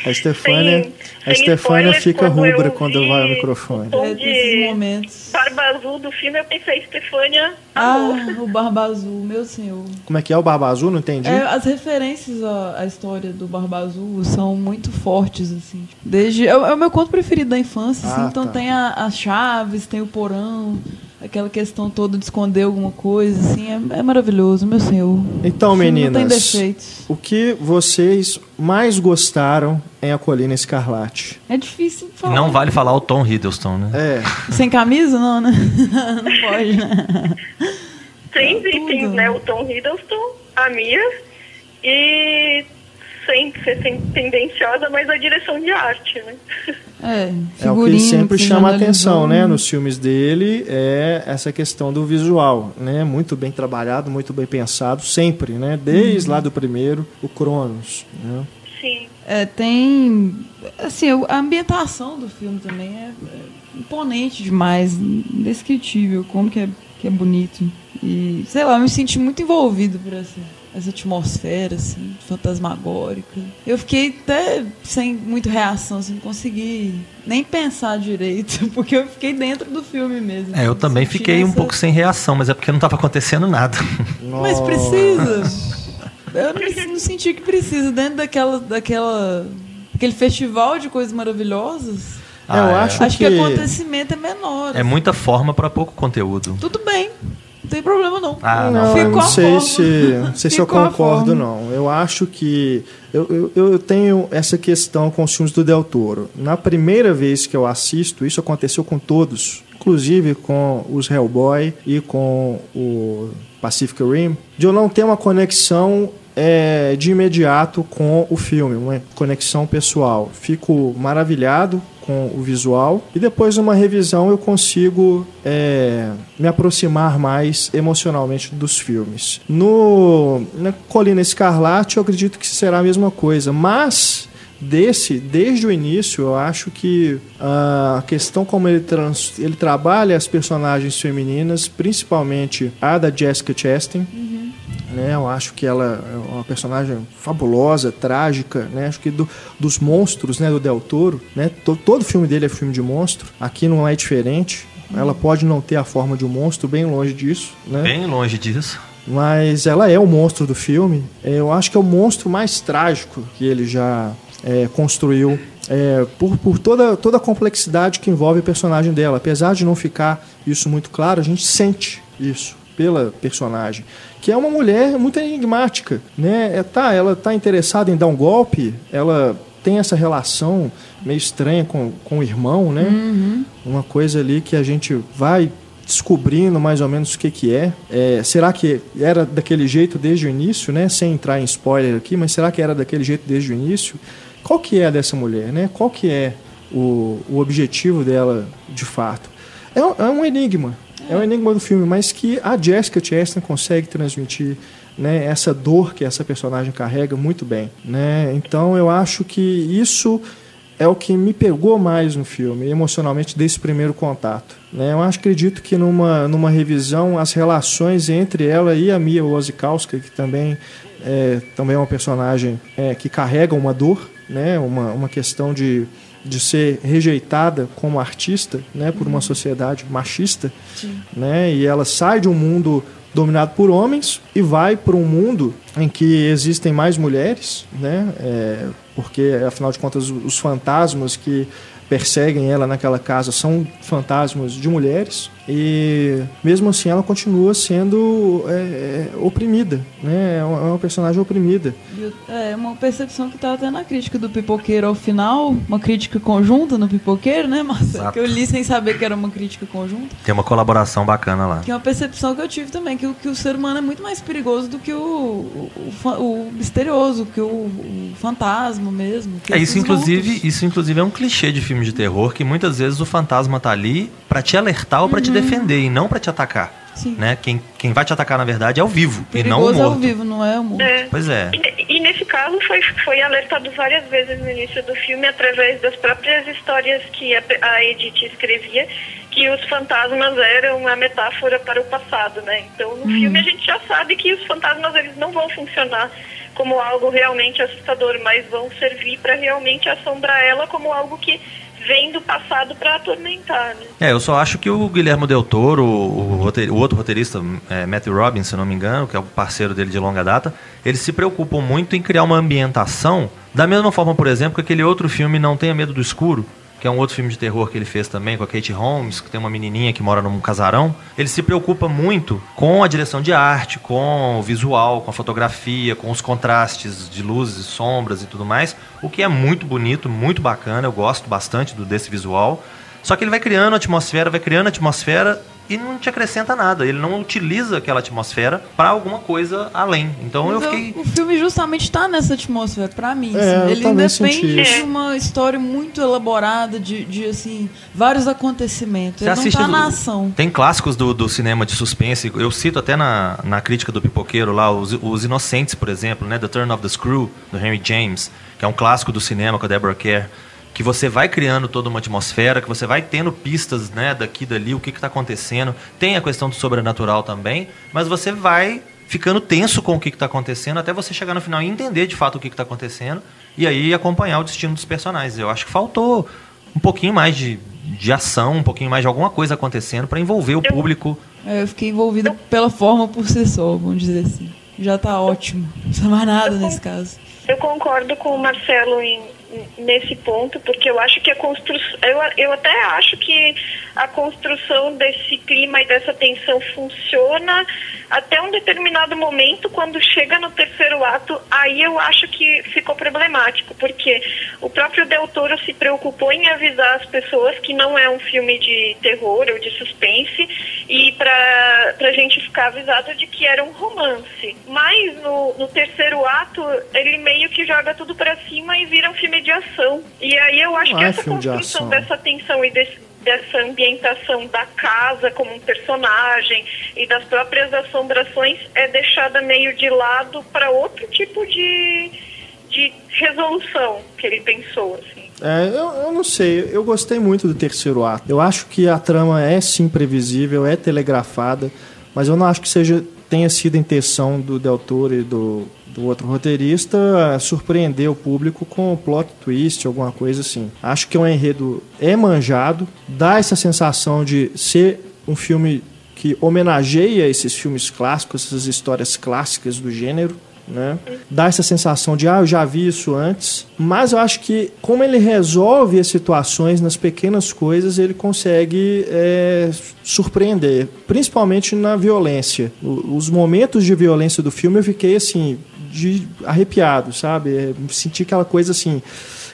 A Stefânia, Sem- a Stefânia fica quando eu rubra quando vai ao microfone. É desses de momentos. Barba Azul do filme, eu pensei, Stefânia, amor. Ah, o Barba Azul, meu senhor. Como é que é o Barba Azul? Não entendi. É, as referências à, à história do Barba Azul são muito fortes, assim. Desde, é, o- é o meu conto preferido da infância, assim, Ah, então tá. tem a- as chaves, tem o porão, aquela questão toda de esconder alguma coisa, assim, é, é maravilhoso, meu senhor. Então, filme Não tem meninas, defeitos. o que vocês mais gostaram em A Colina Escarlate? É difícil falar. não vale falar o Tom Hiddleston, né? É, Sem camisa, não, né? não pode, né? Três Tudo. itens, né? O Tom Hiddleston, a Mia e sempre ser ten- tendenciosa, mas a direção de arte, né? É, É o que sempre você chama atenção, né, nos filmes dele, é essa questão do visual, né, muito bem trabalhado, muito bem pensado, sempre, né, desde lá do primeiro, o Cronos, né. Sim. É, tem. Assim, a ambientação do filme também é, é imponente demais, indescritível, como que é, que é bonito. E, sei lá, eu me senti muito envolvido por essa, essa atmosfera, assim, fantasmagórica. Eu fiquei até sem muita reação, assim, não consegui nem pensar direito, porque eu fiquei dentro do filme mesmo. É, eu também fiquei um essa- pouco sem reação, mas é porque não estava acontecendo nada. Mas precisa. Eu não, não senti que precisa. Dentro daquela, daquela, aquele festival de coisas maravilhosas, É, eu Ah, é. acho, acho que que o acontecimento é menor. É muita forma para pouco conteúdo. Tudo bem. Não tem problema, não. Ah, Não, eu não a sei forma. se, não sei se eu concordo, não. Eu acho que. Eu, eu, eu tenho essa questão com os filmes do Del Toro. Na primeira vez que eu assisto, isso aconteceu com todos, inclusive com os Hellboy e com o Pacific Rim, de eu não ter uma conexão é, de imediato com o filme, uma conexão pessoal. Fico maravilhado com o visual. E depois numa revisão eu consigo é, me aproximar mais emocionalmente dos filmes. No na Colina Escarlate eu acredito que será a mesma coisa, mas desse, desde o início, eu acho que a questão como ele, trans, ele trabalha as personagens femininas, principalmente a da Jessica Chastain, né? Eu acho que ela é uma personagem fabulosa, trágica, né? Acho que do- dos monstros, né, do Del Toro, né? To- todo filme dele é filme de monstro. Aqui não é diferente. Ela pode não ter a forma de um monstro, bem longe disso, né? Bem longe disso. mas ela é o monstro do filme. É, Eu acho que é o monstro mais trágico que ele já é, construiu. é, por, por toda, toda a complexidade que envolve a personagem dela. Apesar de não ficar isso muito claro, a gente sente isso pela personagem. Que é uma mulher muito enigmática. Né? É, tá, ela está interessada em dar um golpe, ela tem essa relação meio estranha com, com o irmão, né? Uma coisa ali que a gente vai descobrindo mais ou menos o que, que é. É, Será que era daquele jeito desde o início, né? Sem entrar em spoiler aqui, mas será que era daquele jeito desde o início? Qual que é dessa mulher, né? Qual que é o, o objetivo dela de fato? É, é um enigma. É um enigma do filme, mas que a Jessica Chastain consegue transmitir né, essa dor que essa personagem carrega muito bem. Né? Então eu acho que isso é o que me pegou mais no filme, emocionalmente, desse primeiro contato. Né? Eu acho, acredito que numa, numa revisão, as relações entre ela e a Mia Wasikowska, que também é, também é uma personagem é, que carrega uma dor, né? uma, uma questão de, de ser rejeitada como artista né? por uma sociedade machista. Né? E ela sai de um mundo dominado por homens e vai para um mundo em que existem mais mulheres, né? É, porque afinal de contas os fantasmas que perseguem ela naquela casa são fantasmas de mulheres e mesmo assim ela continua sendo é, é, oprimida, né? É uma, é uma personagem oprimida. É uma percepção que tá até na crítica do Pipoqueiro ao final, uma crítica conjunta no Pipoqueiro, né, Marcelo? Que eu li sem saber que era uma crítica conjunta. Tem uma colaboração bacana lá. Que é uma percepção que eu tive também, que, o- que o ser humano é muito mais perigoso do que o, o, o misterioso, que o, o fantasma mesmo. que É isso inclusive, isso inclusive é um clichê de filme de terror que muitas vezes o fantasma tá ali pra te alertar ou pra te defender e não pra te atacar, Sim. né? Quem, quem vai te atacar na verdade é o vivo e não o Perigoso é o morto. vivo, não é o morto. É. Pois é. E, e nesse caso foi, foi alertado várias vezes no início do filme, através das próprias histórias que a, a Edith escrevia, que os fantasmas eram uma metáfora para o passado, né? Então no filme a gente já sabe que os fantasmas eles não vão funcionar como algo realmente assustador, mas vão servir para realmente assombrar ela como algo que vem do passado para atormentar, né? É, eu só acho que o Guilherme Del Toro, o, o outro roteirista, é, Matthew Robbins, se não me engano, que é o parceiro dele de longa data, eles se preocupam muito em criar uma ambientação, da mesma forma, por exemplo, que aquele outro filme Não Tenha Medo do Escuro, que é um outro filme de terror que ele fez também com a Kate Holmes, que tem uma menininha que mora num casarão. Ele se preocupa muito com a direção de arte, com o visual, com a fotografia, com os contrastes de luzes, sombras e tudo mais, o que é muito bonito, muito bacana, eu gosto bastante do, desse visual. Só que ele vai criando atmosfera, vai criando atmosfera e não te acrescenta nada. Ele não utiliza aquela atmosfera para alguma coisa além. Então eu Mas fiquei. O filme justamente tá nessa atmosfera, pra mim. É, assim. Ele isso. de uma história muito elaborada, de, de assim, vários acontecimentos. Você Ele não assiste tá do- na ação. Tem clássicos do, do cinema de suspense. Eu cito até na, na crítica do Pipoqueiro lá, os, os Inocentes, por exemplo, né? The Turn of the Screw, do Henry James, que é um clássico do cinema com a Deborah Kerr. Que você vai criando toda uma atmosfera, que você vai tendo pistas né, daqui e dali, o que está acontecendo. Tem a questão do sobrenatural também, mas você vai ficando tenso com o que está acontecendo até você chegar no final e entender de fato o que está acontecendo e aí acompanhar o destino dos personagens. Eu acho que faltou um pouquinho mais de, de ação, um pouquinho mais de alguma coisa acontecendo para envolver o público. É, Eu fiquei envolvida pela forma por si só, vamos dizer assim. Já tá ótimo. Não precisa mais nada nesse caso. Eu concordo com o Marcelo em- nesse ponto, porque eu acho que a construção. Eu, eu até acho que a construção desse clima e dessa tensão funciona até um determinado momento, quando chega no terceiro ato, aí eu acho que ficou problemático, porque o próprio Del Toro se preocupou em avisar as pessoas que não é um filme de terror ou de suspense e para a gente ficar avisado de que era um romance. Mas no, no terceiro ato, ele meio que joga tudo para cima e vira um filme de ação. E aí eu acho Não que é essa construção dessa tensão e desse, dessa ambientação da casa como um personagem e das próprias assombrações é deixada meio de lado para outro tipo de, de resolução que ele pensou. Assim. É, eu, eu não sei, eu gostei muito do terceiro ato. Eu acho que a trama é sim previsível, é telegrafada, mas eu não acho que seja tenha sido a intenção do Del Toro e do, do outro roteirista surpreender o público com um plot twist, alguma coisa assim. Acho que o enredo é manjado, dá essa sensação de ser um filme que homenageia esses filmes clássicos, essas histórias clássicas do gênero né? Dá essa sensação de, ah, eu já vi isso antes. Mas eu acho que, como ele resolve as situações nas pequenas coisas, ele consegue é, surpreender, principalmente na violência. Os momentos de violência do filme eu fiquei assim, de arrepiado, sabe? É, senti aquela coisa assim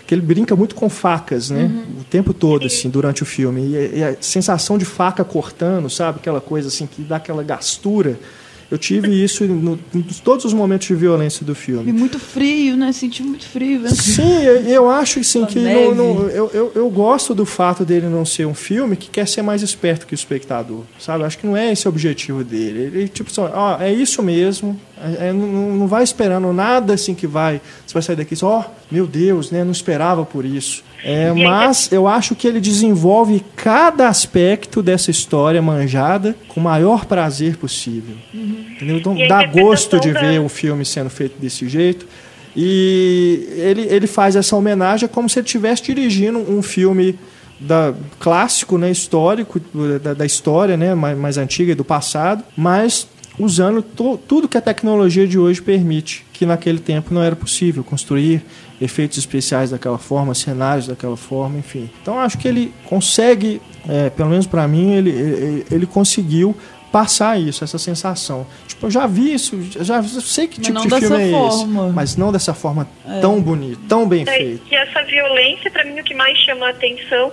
que ele brinca muito com facas, né? O tempo todo, assim, durante o filme. E a sensação de faca cortando, sabe? Aquela coisa assim que dá aquela gastura. Eu tive isso no, em todos os momentos de violência do E filme. muito frio, né? Senti muito frio. vendo. Sim, eu, eu acho assim, A que não- não- eu, eu, eu gosto do fato dele não ser um filme que quer ser mais esperto que o espectador, sabe? Acho que não é esse o objetivo dele. Ele, tipo, só, ó, é isso mesmo, é- é, não, não vai esperando nada assim que vai, você vai sair daqui só, ó, meu Deus, né? Não esperava por isso. É, mas eu acho que ele desenvolve cada aspecto dessa história manjada com o maior prazer possível. Entendeu? Então E dá gosto de ver o filme sendo feito desse jeito. E ele, ele faz essa homenagem como se ele estivesse dirigindo um filme da, clássico, né, histórico, da, da história né, mais, mais antiga e do passado, mas usando to- tudo que a tecnologia de hoje permite, que naquele tempo não era possível construir efeitos especiais daquela forma, cenários daquela forma, enfim. Então acho que ele consegue, é, pelo menos para mim, ele, ele, ele conseguiu passar isso, essa sensação. Tipo, eu já vi isso, já sei que Mas tipo de filme é forma. esse, mas não dessa forma tão bonita, tão bem É, feita. E essa violência, para mim, o que mais chama a atenção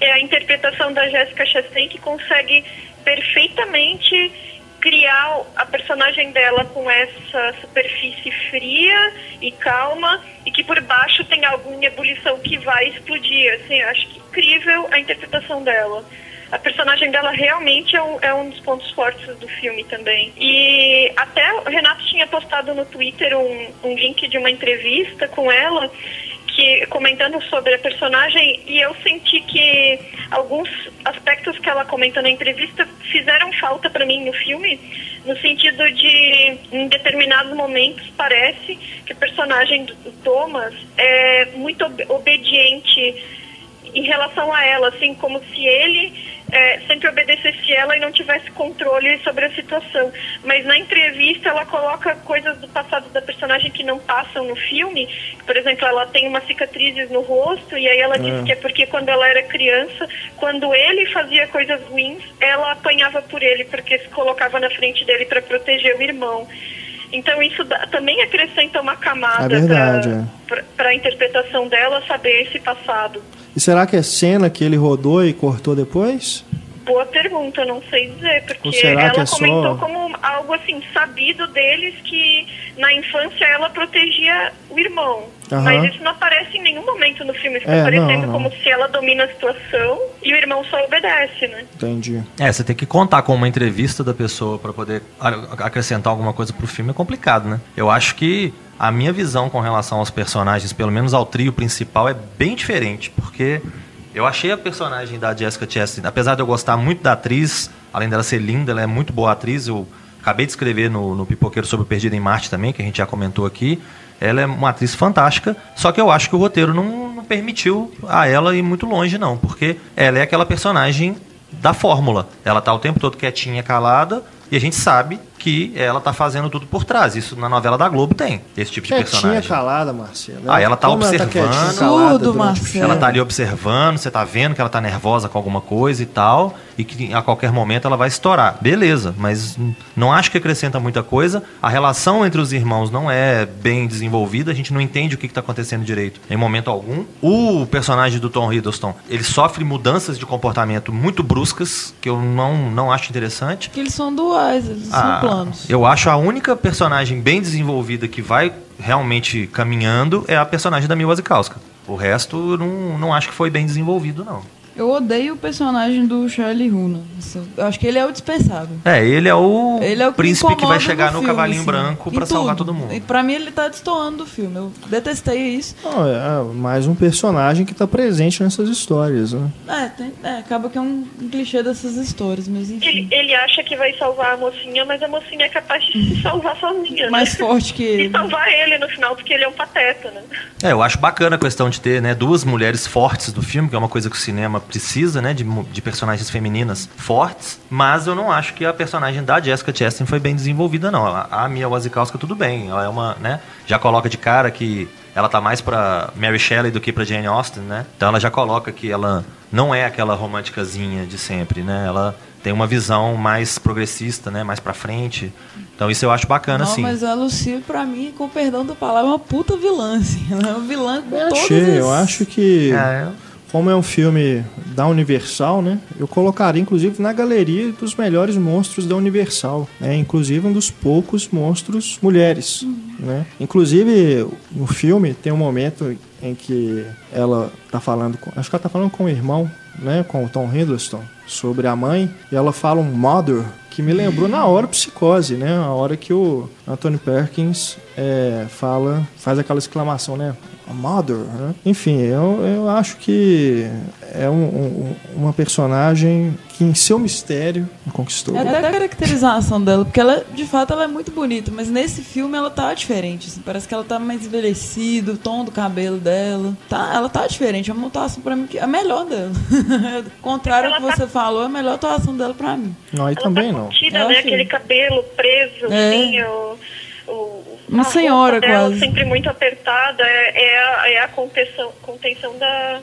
é a interpretação da Jéssica Chastain, que consegue perfeitamente criar a personagem dela com essa superfície fria e calma e que por baixo tem alguma ebulição que vai explodir. Assim, acho que incrível a interpretação dela. A personagem dela realmente é um, é um dos pontos fortes do filme também. E até o Renato tinha postado no Twitter um, um link de uma entrevista com ela que comentando sobre a personagem e eu senti que alguns aspectos que ela comenta na entrevista fizeram falta para mim no filme, no sentido de em determinados momentos parece que o personagem do Thomas é muito ob- obediente em relação a ela, assim, como se ele é, sempre obedecesse ela e não tivesse controle sobre a situação. Mas na entrevista ela coloca coisas do passado da personagem que não passam no filme. Por exemplo, ela tem umas cicatrizes no rosto e aí ela diz que é porque quando ela era criança, quando ele fazia coisas ruins, ela apanhava por ele porque se colocava na frente dele para proteger o irmão. Então isso dá- também acrescenta uma camada É verdade, é. para a interpretação dela saber esse passado. E será que é cena que ele rodou e cortou depois? Boa pergunta, não sei dizer, porque ela é só- comentou como algo assim, sabido deles que na infância ela protegia o irmão. Aham. Mas isso não aparece em nenhum momento no filme, fica É, parecendo não, não. como se ela domina a situação e o irmão só obedece, né? Entendi. É, você tem que contar com uma entrevista da pessoa pra poder acrescentar alguma coisa pro filme é complicado, né? Eu acho que a minha visão com relação aos personagens, pelo menos ao trio principal, é bem diferente, porque eu achei a personagem da Jessica Chastain, apesar de eu gostar muito da atriz, além dela ser linda, ela é muito boa atriz, eu acabei de escrever no, no Pipoqueiro sobre o Perdido em Marte também, que a gente já comentou aqui. Ela é uma atriz fantástica, só que eu acho que o roteiro não, não permitiu a ela ir muito longe, não, porque ela é aquela personagem da fórmula. Ela tá o tempo todo quietinha, calada, e a gente sabe que ela tá fazendo tudo por trás. Isso na novela da Globo tem, esse tipo de Quietinha, personagem. calada, Marcelo. Ah, ela tá Como observando. quietinha, calada Absurdo, durante o Marcelo. Ela tá ali observando, você tá vendo que ela tá nervosa com alguma coisa e tal, e que a qualquer momento ela vai estourar. Beleza, mas não acho que acrescenta muita coisa. A relação entre os irmãos não é bem desenvolvida, a gente não entende o que, que tá acontecendo direito em momento algum. O personagem do Tom Hiddleston, ele sofre mudanças de comportamento muito bruscas, que eu não, não acho interessante. Porque eles são duais, eles Ah, são Eu acho a única personagem bem desenvolvida que vai realmente caminhando é a personagem da Mia Wasikowska. O resto, não, não acho que foi bem desenvolvido, não. Eu odeio o personagem do Charlie Hunnam. Isso- Eu acho que ele é o dispensável. É, ele é o, Ele é o que príncipe que vai chegar no filme, cavalinho assim, branco pra salvar tudo. todo mundo. E pra mim ele tá destoando do filme. Eu detestei isso. Não, é mais um personagem que tá presente nessas histórias, né? É, tem- é, acaba que é um clichê dessas histórias, mas Ele, enfim. ele acha que vai salvar a mocinha, mas a mocinha é capaz de se salvar sozinha. né? Mais forte que E ele. salvar ele no final, porque ele é um pateta, né? É, eu acho bacana a questão de ter né, duas mulheres fortes do filme, que é uma coisa que o cinema precisa, né? De, de personagens femininas fortes. Mas eu não acho que a personagem da Jessica Chastain foi bem desenvolvida, não. A, a Mia Wasikowska, tudo bem. Ela é uma, né? Já coloca de cara que ela tá mais pra Mary Shelley do que pra Jane Austen, né? Então ela já coloca que ela não é aquela românticazinha de sempre, né? Ela tem uma visão mais progressista, né? Mais pra frente. Então isso eu acho bacana, Não, sim. mas a Lucy, pra mim, com o perdão da palavra, é uma puta vilã, assim. Ela é uma vilã com Eu todas achei, as... eu acho que, É, como é um filme da Universal, né? Eu colocaria, inclusive, na galeria dos melhores monstros da Universal. Né? Inclusive, um dos poucos monstros mulheres. Né? Inclusive, no filme, tem um momento em que ela tá falando com, acho que ela tá falando com o irmão, né, com o Tom Hiddleston, sobre a mãe, e ela fala um mother que me lembrou na hora psicose, né, a hora que o Anthony Perkins é, fala, faz aquela exclamação, né, mother, né? Enfim, eu, eu acho que é um- um- uma personagem que em seu mistério conquistou. É até a caracterização dela, porque ela, de fato, ela é muito bonita, mas nesse filme ela tá diferente, assim, parece que ela tá mais envelhecida, o tom do cabelo dela, tá, ela tá diferente, é uma atuação pra mim que é a melhor dela. Contrário ao que tá- você falou, é a melhor atuação dela pra mim. Não, aí Ela também tá não. contida, Eu né? achei. Aquele cabelo preso, É. assim, o, o- Uma a roupa senhora, dela quase. sempre muito apertada, é, é a, é a contenção, contenção da,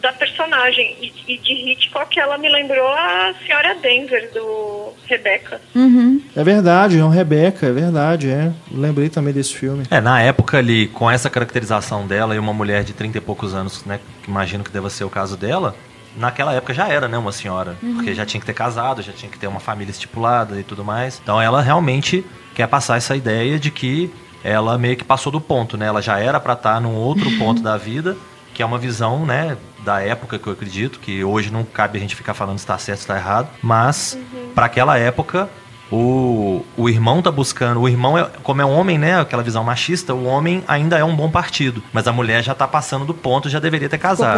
da personagem. E, e de Hitchcock ela me lembrou a senhora Denver, do Rebecca. Uhum. É verdade, é um Rebeca, é verdade, é. Lembrei também desse filme. É, na época ali, com essa caracterização dela e uma mulher de 30 e poucos anos, né? Que imagino que deva ser o caso dela, naquela época já era, né, uma senhora. Porque já tinha que ter casado, já tinha que ter uma família estipulada e tudo mais. Então ela realmente quer passar essa ideia de que ela meio que passou do ponto, né? Ela já era pra estar num outro ponto da vida, que é uma visão, né, da época que eu acredito, que hoje não cabe a gente ficar falando se tá certo, se tá errado, mas pra aquela época o, o irmão tá buscando. O irmão, é, como é um homem, né? Aquela visão machista, o homem ainda é um bom partido. Mas a mulher já tá passando do ponto, já deveria ter casado.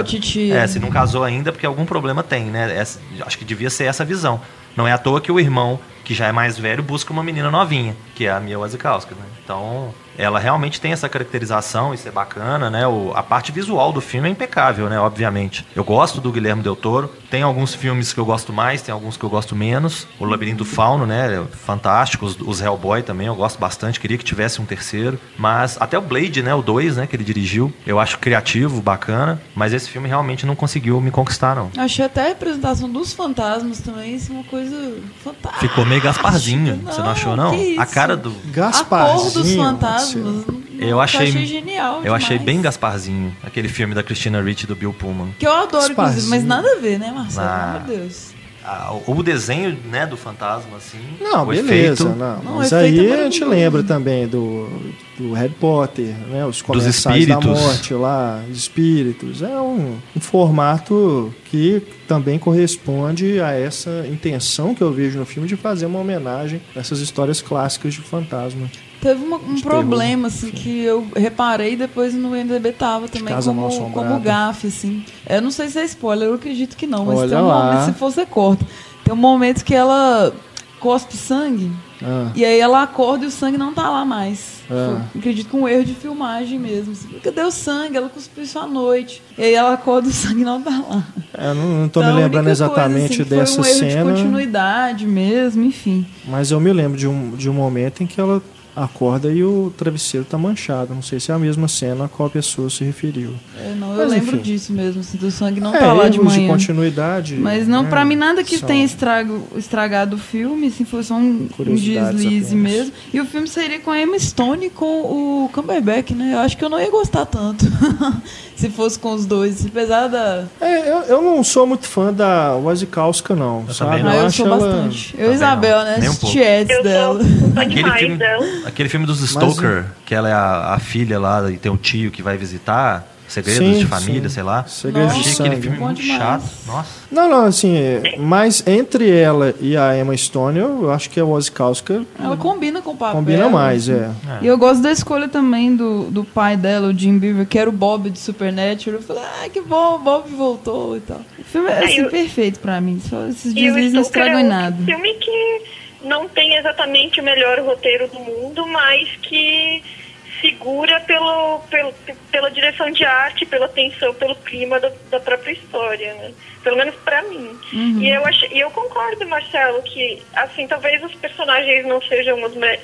É, se não casou ainda, porque algum problema tem, né? Essa- acho que devia ser essa visão. Não é à toa que o irmão, que já é mais velho, busca uma menina novinha, que é a Mia Wasikowska, né? Então, ela realmente tem essa caracterização, isso é bacana, né? O, a parte visual do filme é impecável, né? Obviamente. Eu gosto do Guilherme Del Toro. Tem alguns filmes que eu gosto mais, tem alguns que eu gosto menos. O Labirinto do Fauno, né? é Fantástico. Os, os Hellboy também, eu gosto bastante. Queria que tivesse um terceiro. Mas até o Blade, né? O 2, né? Que ele dirigiu. Eu acho criativo, bacana. Mas esse filme realmente não conseguiu me conquistar, não. Achei até a representação dos fantasmas também, assim, uma coisa fantástica. Ficou meio Gasparzinho. Você não achou, não? que A isso? cara do. A cor dos Gasparzinho. Fantasmas. Eu nossa, achei, genial. Eu achei demais. bem Gasparzinho, aquele filme da Christina Ricci e do Bill Pullman. Que eu adoro, inclusive, mas nada a ver, né, Marcelo? Ah. Pelo amor de Deus. a- o desenho, né, do fantasma, assim. Não, o beleza, efeito não. Não, Mas aí é a gente maravilhoso. lembra também do, do Harry Potter, né? Os comensais da morte lá, espíritos. É um, um formato que também corresponde a essa intenção que eu vejo no filme de fazer uma homenagem a essas histórias clássicas de fantasma. Teve uma- um problema, terror, assim, enfim. que eu reparei depois no MDB tava também como, como gafe, assim. Eu não sei se é spoiler, eu acredito que não, mas Olha tem um lá. momento, se for, você corta. Tem um momento que ela cospe sangue Ah, e aí ela acorda e o sangue não tá lá mais. Ah. Foi, acredito que um erro de filmagem mesmo. Cadê o sangue? Ela cuspiu isso à noite. E aí ela acorda e o sangue não tá lá. eu não, não tô Então, me lembrando única coisa, exatamente assim, dessa foi um erro cena. de continuidade mesmo, enfim. Mas eu me lembro de um, de um momento em que ela acorda e o travesseiro tá manchado. Não sei se é a mesma cena a qual a pessoa se referiu. É, não, eu Mas, lembro enfim. disso mesmo, assim, do sangue não é, tá lá de manhã. continuidade. Mas não, né, pra mim nada que tenha estrago, estragado o filme, assim, foi só um, um deslize apenas. mesmo. E o filme seria com a Emma Stone e com o Cumberbatch, né? Eu acho que eu não ia gostar tanto se fosse com os dois. Apesar da. É, eu, eu não sou muito fã da Wasikowska, não. Eu sabe? também não. ah, eu acho sou ela- bastante. Eu e Também Isabel, não. né? Nem um pouco. Eu dela. sou Aquele filme, dela. aquele filme dos Mas, Stoker, que ela é a, a filha lá e tem um tio que vai visitar, segredos Sim, de família, sim. sei lá. Segredos Eu de aquele sangue. filme Bom muito demais. chato. Nossa. Não, não, assim, é, mas entre ela e a Emma Stone, eu, eu acho que a Wasikowska Ela combina com o papel. combina mais, é. E eu gosto da escolha também do, do pai dela, o Jim Beaver, que era o Bob de Supernatural. Eu falei, ah, que bom, o Bob voltou e tal. O filme é assim, É, e o- perfeito pra mim. Só esses deslizes não estragam é em um nada. filme que não tem exatamente o melhor roteiro do mundo, mas que segura pelo, pelo, pela direção de arte, pela tensão, pelo clima da, da própria história, né? Pelo menos pra mim. Uhum. E eu acho, e eu concordo, Marcelo, que assim talvez os personagens não sejam os me,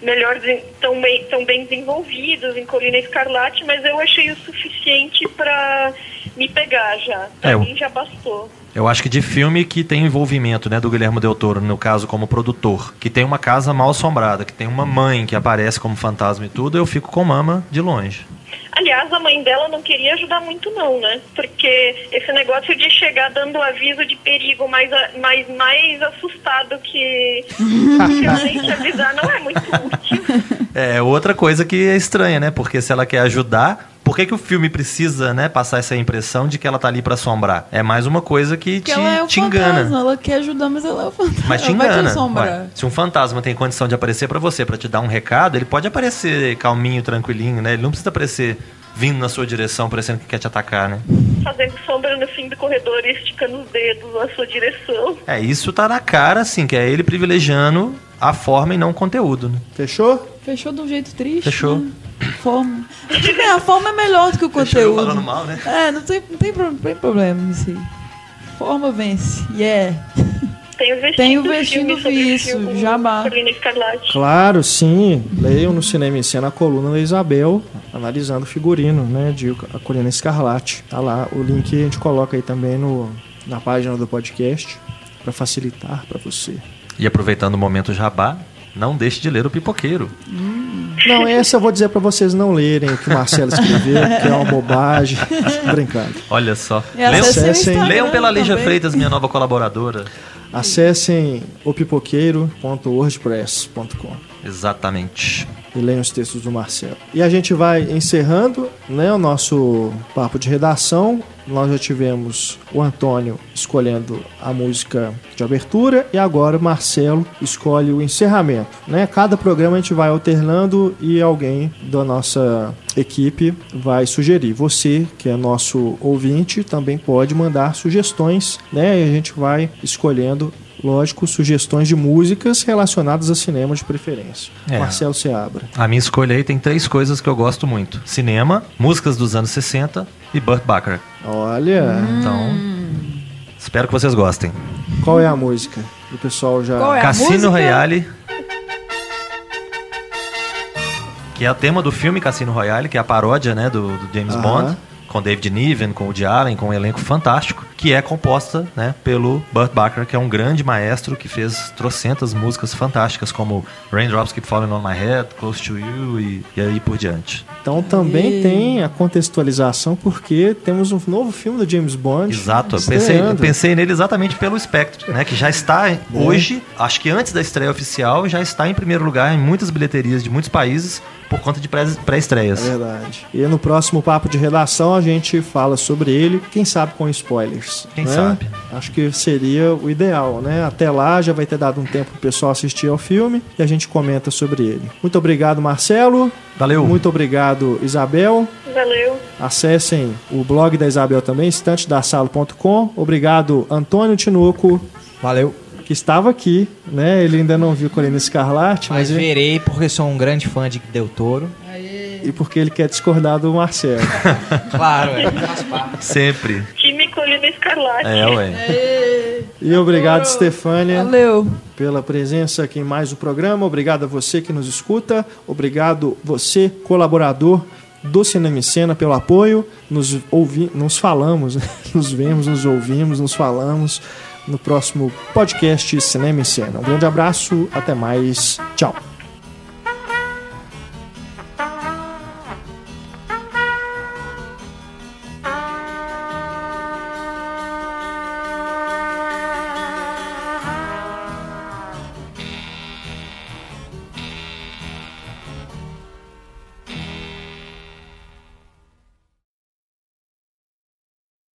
melhores, tão bem, tão bem desenvolvidos em Colina Escarlate, mas eu achei o suficiente pra me pegar já. Pra É, mim já bastou. Eu acho que de filme que tem envolvimento, né, do Guilherme Del Toro, no caso como produtor, que tem uma casa mal assombrada, que tem uma mãe que aparece como fantasma e tudo, eu fico com mama de longe. Aliás, a mãe dela não queria ajudar muito não, né? Porque esse negócio de chegar dando aviso de perigo mais, mais, mais assustado que realmente avisar não é muito útil. É outra coisa que é estranha, né? Porque se ela quer ajudar, por que, que o filme precisa, né, passar essa impressão de que ela tá ali pra assombrar? É mais uma coisa que Porque te, ela é o te fantasma, engana. ela quer ajudar, mas ela é o fantasma. Mas te ela vai te engana. assombrar. Ué, se um fantasma tem condição de aparecer pra você, pra te dar um recado, ele pode aparecer calminho, tranquilinho, né? Ele não precisa aparecer vindo na sua direção, parecendo que quer te atacar, né? Fazendo sombra no fim do corredor e esticando os dedos na sua direção. É, isso tá na cara, assim, que é ele privilegiando a forma e não o conteúdo, né? Fechou? Fechou de um jeito triste. Fechou. Né? Forma. A forma é melhor do que o conteúdo. falando mal, né? É, não tem, não tem, não tem problema nisso aí. Forma vence. Yeah. Tem o vestido, Tem o do vestido filme isso, jabá. Claro, sim. Leiam no Cinema em Cena a coluna da Isabel, analisando o figurino, né, de A Colina Escarlate. Tá lá, o link a gente coloca aí também no, na página do podcast, para facilitar para você. E aproveitando o momento jabá, não deixe de ler o Pipoqueiro. Não, essa eu vou dizer para vocês não lerem o que o Marcelo escreveu, que é uma bobagem. Brincando. Olha só. Acessem- leiam pela Lígia também. Freitas, minha nova colaboradora. Acessem opipoqueiro.wordpress.com Exatamente. e leiam os textos do Marcelo. E a gente vai encerrando né, o nosso papo de redação. Nós já tivemos o Antônio escolhendo a música de abertura e agora o Marcelo escolhe o encerramento. Né? Cada programa a gente vai alternando e alguém da nossa equipe vai sugerir. Você, que é nosso ouvinte, também pode mandar sugestões né? e a gente vai escolhendo lógico, sugestões de músicas relacionadas a cinema de preferência. É. Marcelo Seabra. A minha escolha aí tem três coisas que eu gosto muito: cinema, músicas dos anos 60 e Burt Bacharach. Olha, Então, espero que vocês gostem. qual é a música? O pessoal já. Qual é? a Cassino música? Royale. Que é o tema do filme Cassino Royale, que é a paródia né, do, do James Aham. Bond, com David Niven, com o Woody Allen, com um elenco fantástico. que é composta né, pelo Burt Bacharach, que é um grande maestro que fez trocentas músicas fantásticas, como Raindrops Keep Falling on My Head, Close to You e, e aí por diante. Então também tem a contextualização, porque temos um novo filme do James Bond. Exato, eu pensei, pensei nele exatamente pelo Spectre, né, que já está hoje, acho que antes da estreia oficial, já está em primeiro lugar em muitas bilheterias de muitos países por conta de pré- É pré-estreias. verdade. E no próximo papo de redação a gente fala sobre ele, quem sabe com spoilers. Quem né? sabe. Acho que seria o ideal, né? Até lá já vai ter dado um tempo pro pessoal assistir ao filme e a gente comenta sobre ele. Muito obrigado, Marcelo. Valeu. Muito obrigado, Isabel. Valeu. Acessem o blog da Isabel também, estantedassalo.com. Obrigado, Antônio Tinoco, Valeu. Que estava aqui, né? Ele ainda não viu Colina Escarlate, Mas mas, ele- verei porque sou um grande fã de Del Toro. e porque ele quer discordar do Marcelo. Claro, é. Faz parte. Sempre. Time Colina Escarlate. É, ué. E obrigado, Stefânia. Valeu. pela presença aqui em mais um programa. Obrigado a você que nos escuta. Obrigado você, colaborador do Cinema em Cena, pelo apoio. Nos, ouvi, nos falamos, né? nos vemos, nos ouvimos, nos falamos no próximo podcast Cinema em Cena. Um grande abraço, até mais. Tchau.